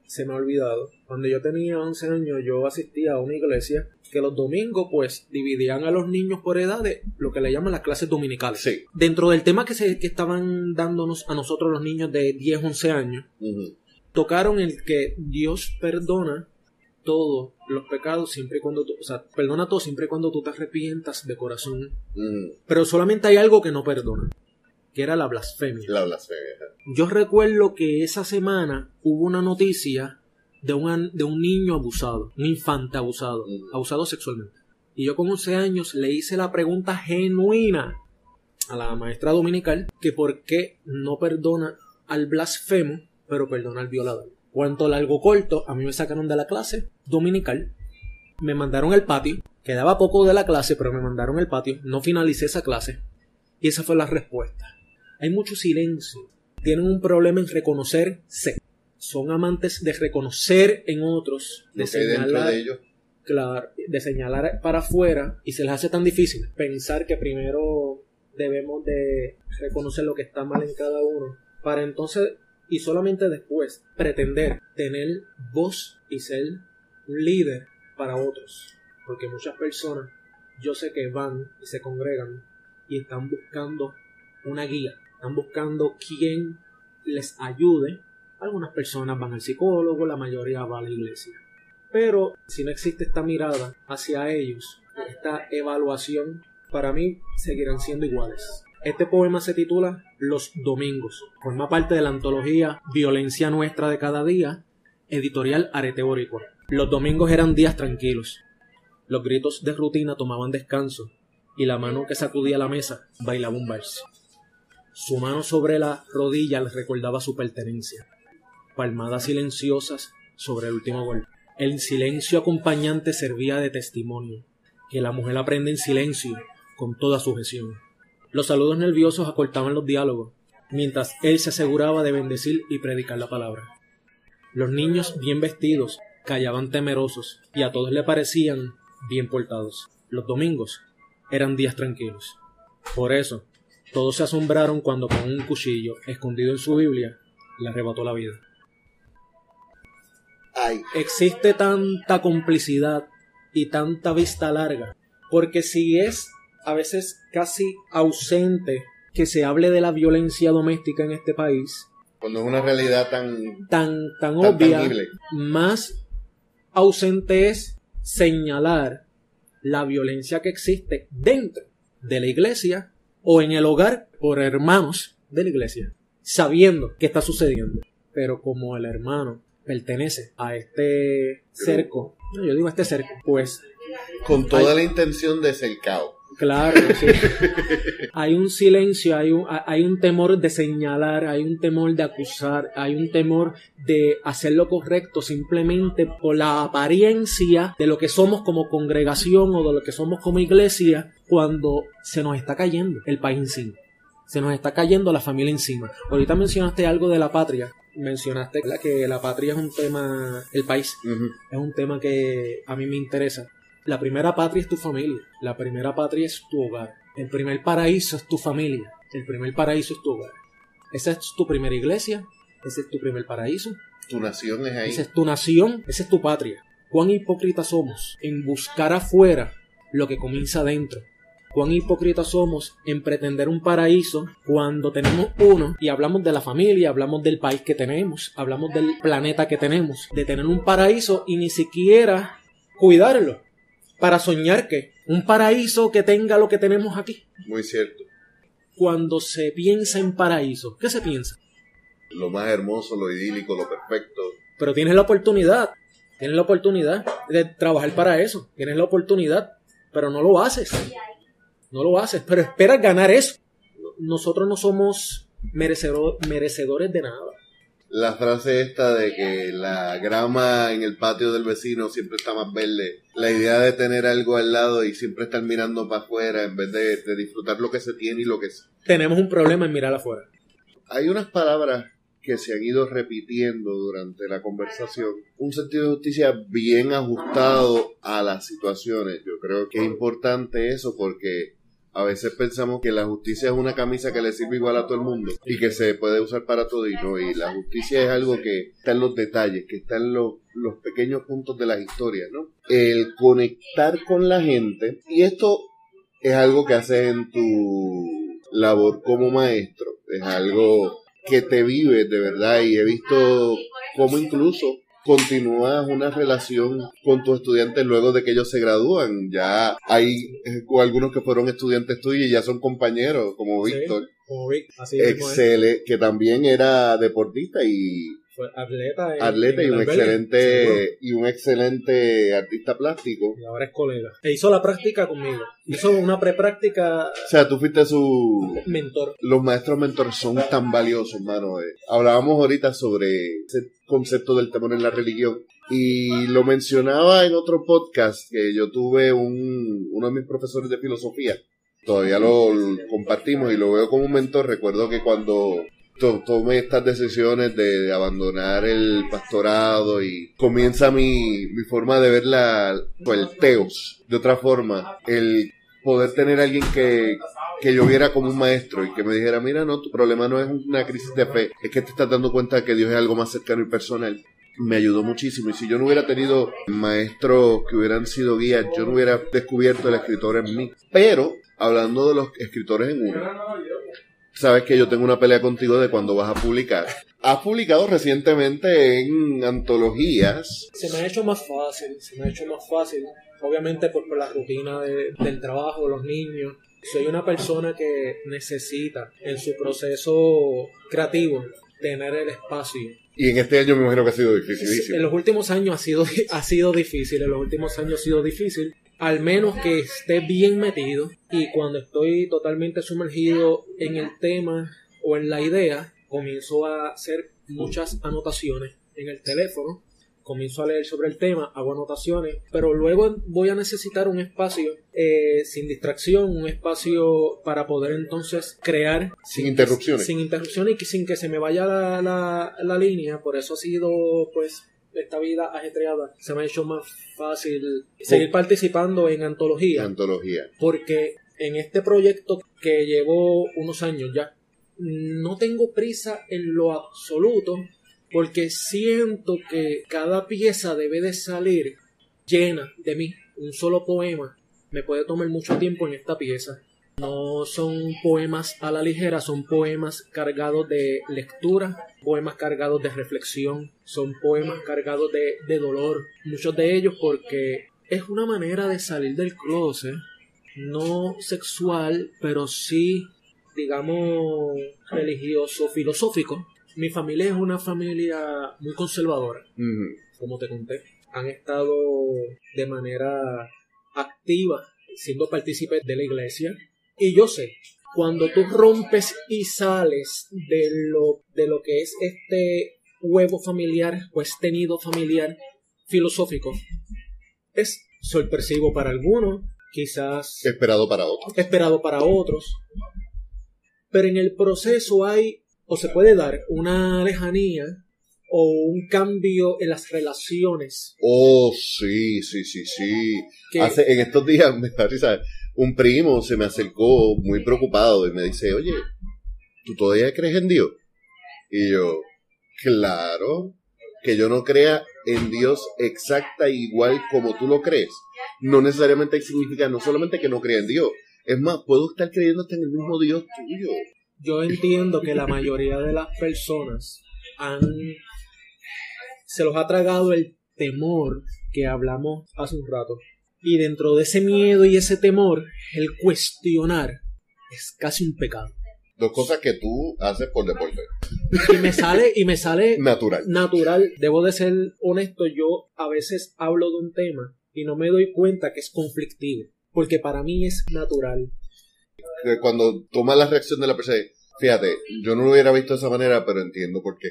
se me ha olvidado. Cuando yo tenía 11 años, yo asistía a una iglesia que los domingos, pues, dividían a los niños por edades, lo que le llaman las clases dominicales. Sí. Dentro del tema que, se, que estaban dándonos a nosotros los niños de 10, 11 años, tocaron el que Dios perdona todos los pecados siempre y cuando tú, o sea, perdona todo siempre y cuando tú te arrepientas de corazón. Pero solamente hay algo que no perdona, que era la blasfemia. La blasfemia. Yo recuerdo que esa semana hubo una noticia de un, de un niño abusado, un infante abusado, Mm. abusado sexualmente. Y yo con 11 años le hice la pregunta genuina a la maestra dominical que por qué no perdona al blasfemo, pero perdona al violador. Cuanto largo corto, a mí me sacaron de la clase dominical, me mandaron al patio, quedaba poco de la clase, pero me mandaron al patio, no finalicé esa clase, y esa fue la respuesta. Hay mucho silencio, tienen un problema en reconocerse, son amantes de reconocer en otros, de Lo señalar, de ellos. claro, de señalar para afuera y se les hace tan difícil pensar que primero debemos de reconocer lo que está mal en cada uno para entonces y solamente después pretender tener voz y ser un líder para otros. Porque muchas personas yo sé que van y se congregan y están buscando una guía están buscando quien les ayude algunas personas van al psicólogo la mayoría va a la iglesia pero si no existe esta mirada hacia ellos, esta evaluación, para mí seguirán siendo iguales. Este poema se titula Los Domingos. Forma parte de la antología Violencia Nuestra de cada día, editorial Areteórico. Los domingos eran días tranquilos. Los gritos de rutina tomaban descanso y la mano que sacudía la mesa bailaba un vals. Su mano sobre la rodilla les recordaba su pertenencia. Palmadas silenciosas sobre el último golpe. El silencio acompañante servía de testimonio, que la mujer aprende en silencio, con toda sujeción. Los saludos nerviosos acortaban los diálogos, mientras él se aseguraba de bendecir y predicar la palabra. Los niños bien vestidos callaban temerosos y a todos le parecían bien portados. Los domingos eran días tranquilos. Por eso, todos se asombraron cuando con un cuchillo escondido en su Biblia le arrebató la vida Ay, existe tanta complicidad y tanta vista larga. Porque si es a veces casi ausente que se hable de la violencia doméstica en este país, cuando es una realidad tan, tan, tan tan obvia, tangible. más ausente es señalar la violencia que existe dentro de la iglesia o en el hogar por hermanos de la iglesia, sabiendo que está sucediendo. Pero como el hermano pertenece a este cerco, yo digo a este cerco, pues Con toda la intención de ser caos. Claro, sí. hay un silencio, hay un, hay un temor de señalar, hay un temor de acusar, hay un temor de hacer lo correcto simplemente por la apariencia de lo que somos como congregación o de lo que somos como iglesia cuando se nos está cayendo el país encima. Se nos está cayendo la familia encima. Ahorita mencionaste algo de la patria. Mencionaste ¿verdad? que la patria es un tema, el país es un tema que a mí me interesa. La primera patria es tu familia. La primera patria es tu hogar. El primer paraíso es tu familia. El primer paraíso es tu hogar. Esa es tu primera iglesia. Ese es tu primer paraíso. Tu nación es ahí. Esa es tu nación. Esa es tu patria. Cuán hipócritas somos en buscar afuera lo que comienza adentro. Cuán hipócritas somos en pretender un paraíso cuando tenemos uno y hablamos de la familia, hablamos del país que tenemos, hablamos del planeta que tenemos, de tener un paraíso y ni siquiera cuidarlo para soñar que un paraíso que tenga lo que tenemos aquí. Muy cierto. Cuando se piensa en paraíso, ¿qué se piensa? Lo más hermoso, lo idílico, lo perfecto. Pero tienes la oportunidad, tienes la oportunidad de trabajar para eso, tienes la oportunidad, pero no lo haces. no lo haces, pero esperas ganar eso. Nosotros no somos merecedor- merecedores de nada. La frase esta de que la grama en el patio del vecino siempre está más verde. La idea de tener algo al lado y siempre estar mirando para afuera en vez de, de disfrutar lo que se tiene y lo que se... Tenemos un problema en mirar afuera. Hay unas palabras que se han ido repitiendo durante la conversación. Un sentido de justicia bien ajustado a las situaciones. Yo creo que es importante eso porque a veces pensamos que la justicia es una camisa que le sirve igual a todo el mundo y que se puede usar para todo y no. Y la justicia es algo que está en los detalles, que está en los, los pequeños puntos de las historias, ¿no? El conectar con la gente. Y esto es algo que haces en tu labor como maestro. Es algo que te vives de verdad y he visto cómo incluso continúas una relación con tus estudiantes luego de que ellos se gradúan. Ya hay eh, algunos que fueron estudiantes tuyos y ya son compañeros, como Sí. Víctor, Como así que también era deportista y Fue atleta, en- atleta en y un albergue. Seguro. excelente y un excelente artista plástico. Y ahora es colega. E hizo la práctica conmigo. Hizo una prepráctica O sea, tú fuiste su mentor. los maestros mentores son tan valiosos, mano. eh. Hablábamos ahorita sobre ese concepto del temor en la religión y lo mencionaba en otro podcast que yo tuve un, uno de mis profesores de filosofía. Todavía lo, compartimos y lo veo como un mentor. Recuerdo que cuando to- tomé estas decisiones de, abandonar el pastorado y comienza mi, mi forma de ver la, el teos de otra forma, el poder tener a alguien que, que yo viera como un maestro y que me dijera, mira, no, tu problema no es una crisis de fe, es que te estás dando cuenta que Dios es algo más cercano y personal. Me ayudó muchísimo y si yo no hubiera tenido maestros que hubieran sido guías, yo no hubiera descubierto el escritor en mí. Pero, hablando de los escritores en uno, sabes que yo tengo una pelea contigo de cuando vas a publicar. Has publicado recientemente en antologías. Se me ha hecho más fácil, se me ha hecho más fácil. Obviamente por, por la rutina de- del trabajo, los niños. Soy una persona que necesita en su proceso creativo tener el espacio. Y en este año me imagino que ha sido En dificilísimo. los últimos años ha sido, ha sido difícil, en los últimos años ha sido difícil. Al menos que esté bien metido y cuando estoy totalmente sumergido en el tema o en la idea, comienzo a hacer muchas anotaciones en el teléfono, comienzo a leer sobre el tema, hago anotaciones, pero luego voy a necesitar un espacio eh, sin distracción, un espacio para poder entonces crear Sin interrupciones. sin interrupciones y sin que se me vaya la, la, la línea. Por eso ha sido, pues, esta vida ajetreada. Se me ha hecho más fácil seguir participando en antología. Antología. Porque en este proyecto que llevo unos años ya, no tengo prisa en lo absoluto. Porque siento que cada pieza debe de salir llena de mí. Un solo poema me puede tomar mucho tiempo en esta pieza. No son poemas a la ligera, son poemas cargados de lectura, poemas cargados de reflexión, son poemas cargados de, de dolor, muchos de ellos porque es una manera de salir del closet, no sexual, pero sí, digamos, religioso, filosófico. Mi familia es una familia muy conservadora como te conté, han estado de manera activa siendo partícipes de la iglesia. Y yo sé, cuando tú rompes y sales de lo, de lo que es este huevo familiar o este nido familiar filosófico, es sorpresivo para algunos, quizás Esperado para otro. esperado para otros. Pero en el proceso hay, o se puede dar, una lejanía o un cambio en las relaciones. Oh, sí, sí, sí, sí. Hace, en estos días, me da risa, un primo se me acercó muy preocupado y me dice, oye, ¿tú todavía crees en Dios? Y yo, claro, que yo no crea en Dios exacta e igual como tú lo crees. No necesariamente significa no solamente que no crea en Dios. Es más, puedo estar creyendo hasta en el mismo Dios tuyo. Yo entiendo que la mayoría de las personas han se los ha tragado el temor que hablamos hace un rato. Y dentro de ese miedo y ese temor, el cuestionar es casi un pecado. Dos cosas que tú haces por deporte. Y me sale, y me sale Natural. natural. Debo de ser honesto, yo a veces hablo de un tema y no me doy cuenta que es conflictivo, porque para mí es natural. Cuando toma la reacción de la persona, fíjate, yo no lo hubiera visto de esa manera, pero entiendo por qué.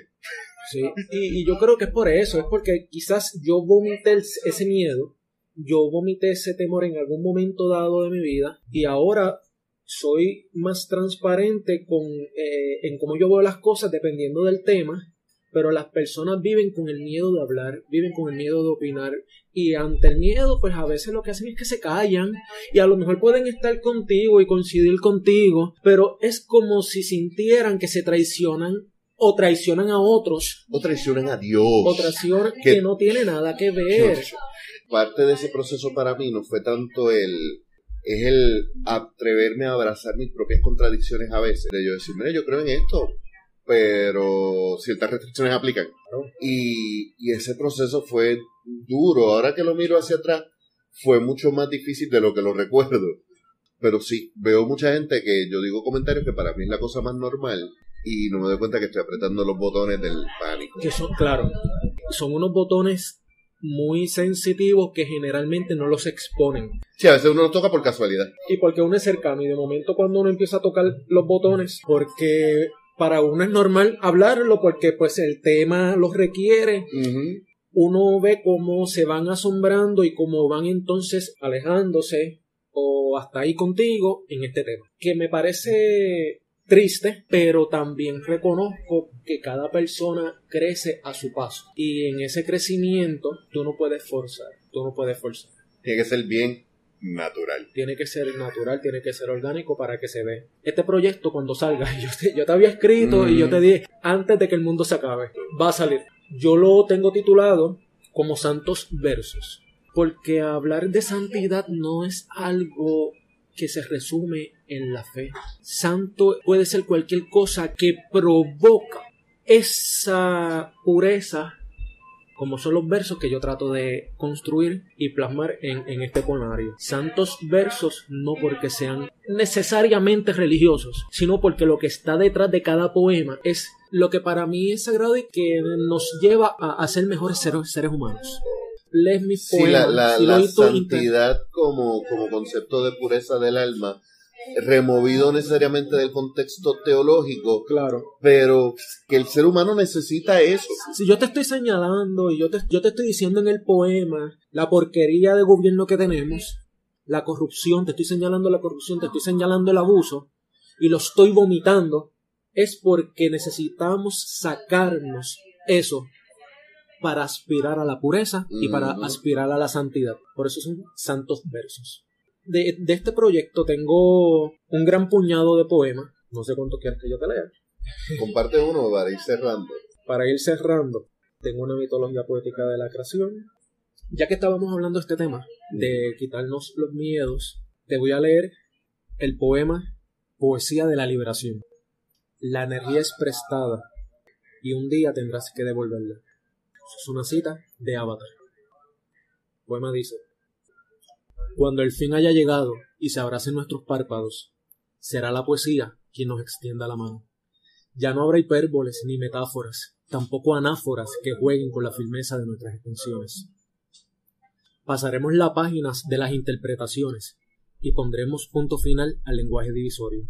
Sí, y, yo creo que es por eso, es porque quizás yo vomité ese miedo, yo vomité ese temor en algún momento dado de mi vida y ahora soy más transparente con, eh, en cómo yo veo las cosas dependiendo del tema, pero las personas viven con el miedo de hablar, viven con el miedo de opinar y ante el miedo pues a veces lo que hacen es que se callan y a lo mejor pueden estar contigo y coincidir contigo, pero es como si sintieran que se traicionan o traicionan a otros O traicionan a Dios. o traicionan Que- que no tiene nada que ver. Parte de ese proceso para mí no fue tanto el es el atreverme a abrazar mis propias contradicciones a veces. De yo decir, mira, yo creo en esto, pero ciertas restricciones aplican. Y, y ese proceso fue duro. Ahora que lo miro hacia atrás, fue mucho más difícil de lo que lo recuerdo. Pero sí, veo mucha gente que yo digo comentarios que para mí es la cosa más normal y no me doy cuenta que estoy apretando los botones del pánico. Que son, claro, son unos botones muy sensitivos que generalmente no los exponen. Sí, a veces uno los toca por casualidad. Y porque uno es cercano y de momento cuando uno empieza a tocar los botones, porque para uno es normal hablarlo porque pues el tema los requiere, uno ve cómo se van asombrando y cómo van entonces alejándose o hasta ahí contigo en este tema. Que me parece triste, pero también reconozco que cada persona crece a su paso. Y en ese crecimiento tú no puedes forzar, tú no puedes forzar. Tiene que ser bien natural. Tiene que ser natural, tiene que ser orgánico para que se ve. Este proyecto cuando salga, yo te, yo te había escrito y yo te dije, antes de que el mundo se acabe, va a salir. Yo lo tengo titulado como Santos Versos, porque hablar de santidad no es algo que se resume en la fe. Santo puede ser cualquier cosa que provoca esa pureza como son los versos que yo trato de construir y plasmar en, en este poemario. Santos versos no porque sean necesariamente religiosos, sino porque lo que está detrás de cada poema es lo que para mí es sagrado y que nos lleva a, a ser mejores seres, seres humanos. Lees mis Sí, la, poemas la, y la inter- santidad como, como concepto de pureza del alma, removido necesariamente del contexto teológico, Claro. pero que el ser humano necesita eso. Si yo te estoy señalando y yo te, yo te estoy diciendo en el poema la porquería de gobierno que tenemos, la corrupción, te estoy señalando la corrupción, te estoy señalando el abuso y lo estoy vomitando, es porque necesitamos sacarnos eso para aspirar a la pureza y para aspirar a la santidad. Por eso son santos versos. De, de este proyecto tengo un gran puñado de poemas. No sé cuánto quieres que yo te lea. Comparte uno para ir cerrando. Para ir cerrando, tengo una mitología poética de la creación. Ya que estábamos hablando de este tema, de quitarnos los miedos, te voy a leer el poema Poesía de la Liberación. La energía es prestada y un día tendrás que devolverla. Es una cita de Avatar. El poema dice, Cuando el fin haya llegado y se abracen nuestros párpados, será la poesía quien nos extienda la mano. Ya no habrá hipérboles ni metáforas, tampoco anáforas que jueguen con la firmeza de nuestras extensiones. Pasaremos las páginas de las interpretaciones y pondremos punto final al lenguaje divisorio.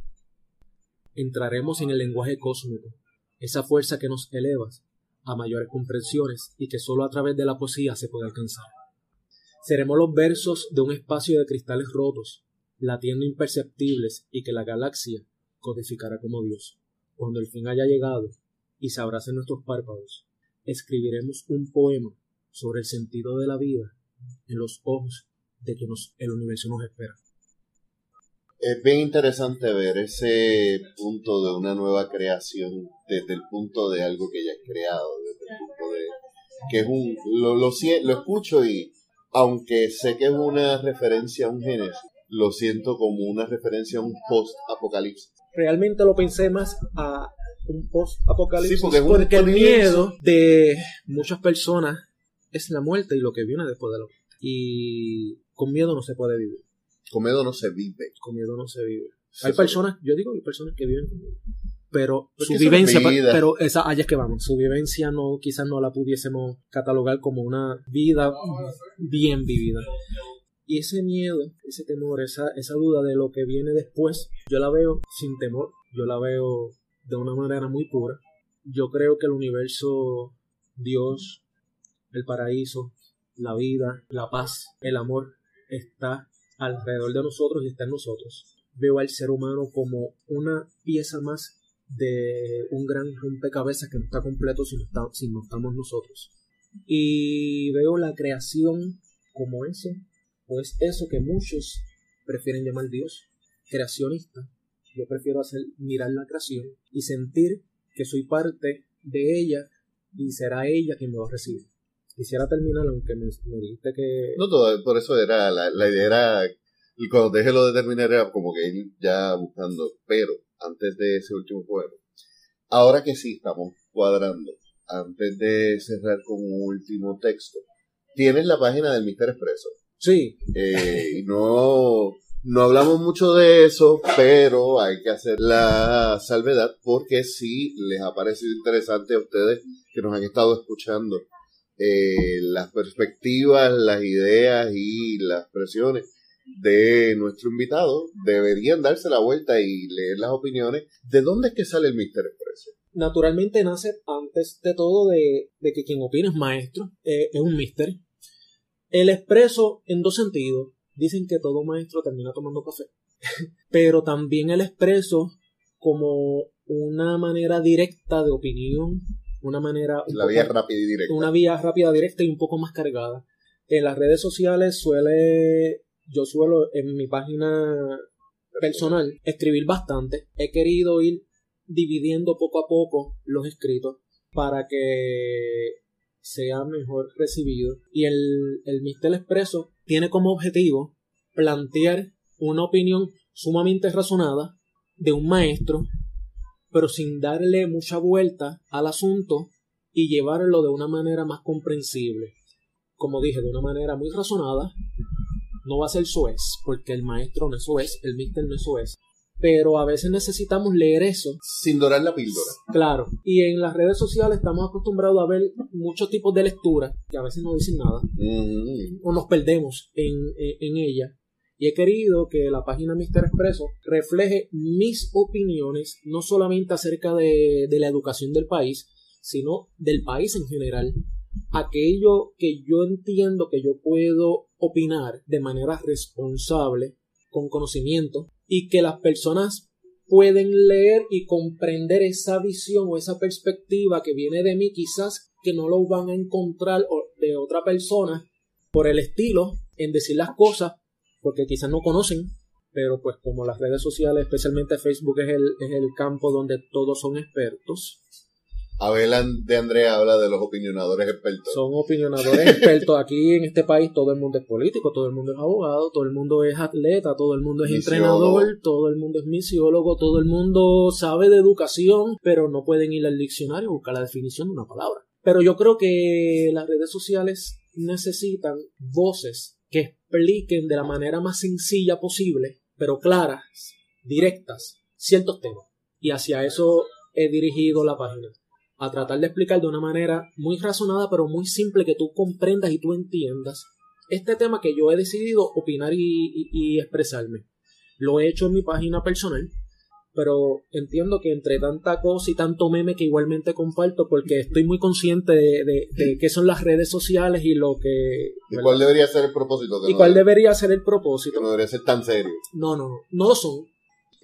Entraremos en el lenguaje cósmico, esa fuerza que nos eleva a mayores comprensiones y que sólo a través de la poesía se puede alcanzar. Seremos los versos de un espacio de cristales rotos, latiendo imperceptibles y que la galaxia codificará como Dios. Cuando el fin haya llegado y se abracen nuestros párpados, escribiremos un poema sobre el sentido de la vida en los ojos de que el universo nos espera. Es bien interesante ver ese punto de una nueva creación desde el punto de algo que ya es creado, desde el punto de que es un lo, lo, lo escucho y aunque sé que es una referencia a un génesis, lo siento como una referencia a un post-apocalipsis. Realmente lo pensé más a un post-apocalipsis Sí, porque el miedo de muchas personas es la muerte y lo que viene después de la muerte. Y con miedo no se puede vivir. Comedo no se vive. Con miedo no se vive. Sí, Hay personas, yo digo, hay personas que viven con miedo. Pero su vivencia, pero esa, allá es que vamos, su vivencia no, quizás no la pudiésemos catalogar como una vida bien vivida. Y ese miedo, ese temor, esa, esa duda de lo que viene después, yo la veo sin temor, yo la veo de una manera muy pura. Yo creo que el universo, Dios, el paraíso, la vida, la paz, el amor, está alrededor de nosotros y está en nosotros. Veo al ser humano como una pieza más de un gran rompecabezas que no está completo si no, está, si no estamos nosotros. Y veo la creación como eso, o es eso que muchos prefieren llamar Dios, creacionista. Yo prefiero hacer mirar la creación y sentir que soy parte de ella y será ella quien me va a recibir. Quisiera terminar, aunque me, dijiste que... No, todo, por eso era, la, la idea era, y cuando dejé lo de terminar era como que ir ya buscando, pero antes de ese último poema, ahora que sí estamos cuadrando, antes de cerrar con un último texto, tienes la página del Mister Expreso. Sí. Eh, no, no hablamos mucho de eso, pero hay que hacer la salvedad porque sí les ha parecido interesante a ustedes que nos han estado escuchando eh, las perspectivas, las ideas y las presiones de nuestro invitado. Deberían darse la vuelta y leer las opiniones. ¿De dónde es que sale el Mister Expreso? Naturalmente nace antes de todo de, que quien opina es maestro, eh, es un mister. El expreso en dos sentidos. Dicen que todo maestro termina tomando café. Pero también el expreso como una manera directa de opinión, una manera... La vía rápida y directa. Una vía rápida, directa y un poco más cargada. En las redes sociales suele, yo suelo en mi página personal escribir bastante. He querido ir dividiendo poco a poco los escritos para que sea mejor recibido. Y el, el Mister Expreso tiene como objetivo plantear una opinión sumamente razonada de un maestro, pero sin darle mucha vuelta al asunto y llevarlo de una manera más comprensible. Como dije, de una manera muy razonada. No va a ser suez, porque el maestro no es suez, el mister no es suez pero a veces necesitamos leer eso. Sin dorar la píldora. Claro. Y en las redes sociales estamos acostumbrados a ver muchos tipos de lectura que a veces no dicen nada. Mm. O nos perdemos en, en, ella. Y he querido que la página Mister Expreso refleje mis opiniones, no solamente acerca de, de la educación del país, sino del país en general. Aquello que yo entiendo que yo puedo opinar de manera responsable, con conocimiento, y que las personas pueden leer y comprender esa visión o esa perspectiva que viene de mí, quizás que no lo van a encontrar de otra persona por el estilo en decir las cosas, porque quizás no conocen, pero pues como las redes sociales, especialmente Facebook, es el, es el campo donde todos son expertos, Abel de Andrea habla de los opinionadores expertos. Son opinionadores expertos. Aquí en este país todo el mundo es político, todo el mundo es abogado, todo el mundo es atleta, todo el mundo es entrenador, todo el mundo es misiólogo, todo el mundo sabe de educación, pero no pueden ir al diccionario a buscar la definición de una palabra. Pero yo creo que las redes sociales necesitan voces que expliquen de la manera más sencilla posible, pero claras, directas, ciertos temas. Y hacia eso he dirigido la página a tratar de explicar de una manera muy razonada, pero muy simple, que tú comprendas y tú entiendas este tema que yo he decidido opinar y, expresarme. Lo he hecho en mi página personal, pero entiendo que entre tanta cosa y tanto meme que igualmente comparto, porque estoy muy consciente de, qué son las redes sociales y lo que... ¿Y cuál debería ser el propósito? ¿Y cuál debería ser el propósito? no debería ser tan serio. No, no, no lo son.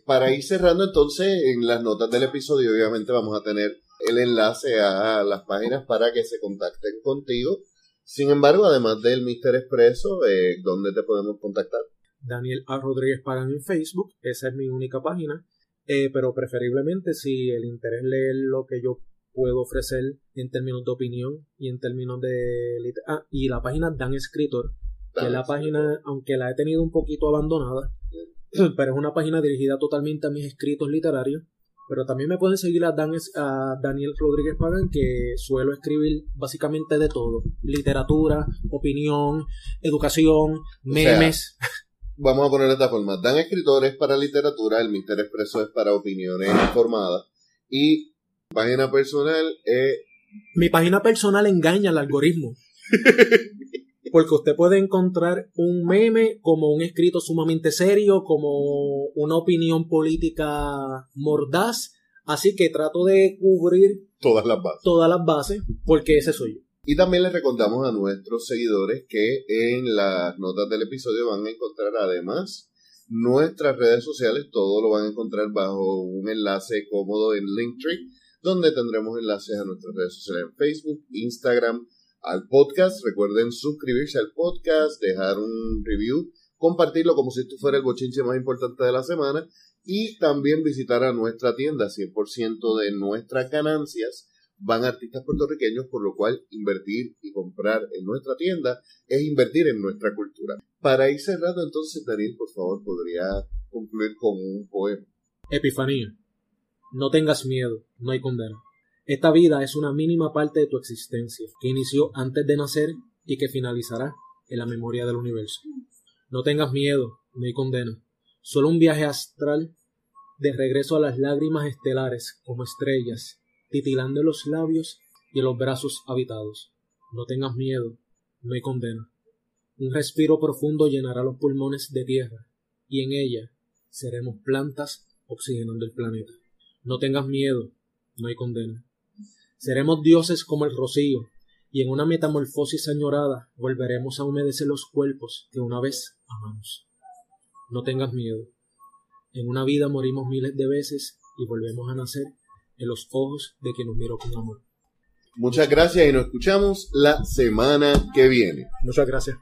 Para ir cerrando entonces, en las notas del episodio obviamente vamos a tener el enlace a las páginas para que se contacten contigo. Sin embargo, además del Mister Expreso, eh, ¿dónde te podemos contactar? Daniel A. Rodríguez Pagan en Facebook, esa es mi única página. Eh, pero preferiblemente si el interés leer lo que yo puedo ofrecer en términos de opinión y en términos de... Ah, y la página Dan Escritor, que es la página, aunque la he tenido un poquito abandonada, pero es una página dirigida totalmente a mis escritos literarios pero también me pueden seguir a, Daniel Rodríguez Pagan, que suelo escribir básicamente de todo. Literatura, opinión, educación, memes. vamos a poner de esta forma. Dan escritores para literatura, el Mister Expreso es para opiniones informadas. Y página personal es... Mi página personal engaña al algoritmo. Porque usted puede encontrar un meme como un escrito sumamente serio, como una opinión política mordaz. Así que trato de cubrir Todas las bases. todas las bases, porque ese soy yo. Y también les recordamos a nuestros seguidores que en las notas del episodio van a encontrar además nuestras redes sociales, todo lo van a encontrar bajo un enlace cómodo en Linktree, donde tendremos enlaces a nuestras redes sociales en Facebook, Instagram, al podcast. Recuerden suscribirse al podcast, dejar un review, compartirlo como si esto fuera el bochinche más importante de la semana y también visitar a nuestra tienda, 100% de nuestras ganancias van a artistas puertorriqueños, por lo cual invertir y comprar en nuestra tienda es invertir en nuestra cultura. Para ir cerrando entonces, Daniel, por favor, podría concluir con un poema. Epifanía. No tengas miedo, no hay condena. Esta vida es una mínima parte de tu existencia, que inició antes de nacer y que finalizará en la memoria del universo. No tengas miedo, hay condena. Solo un viaje astral de regreso a las lágrimas estelares como estrellas, titilando en los labios y en los brazos habitados. No tengas miedo, no hay condena. Un respiro profundo llenará los pulmones de tierra, y en ella seremos plantas oxigenando el planeta. No tengas miedo, no hay condena. Seremos dioses como el rocío, y en una metamorfosis añorada volveremos a humedecer los cuerpos que una vez amamos. No tengas miedo. En una vida morimos miles de veces y volvemos a nacer en los ojos de quien nos miró con amor. Muchas gracias y nos escuchamos la semana que viene. Muchas gracias.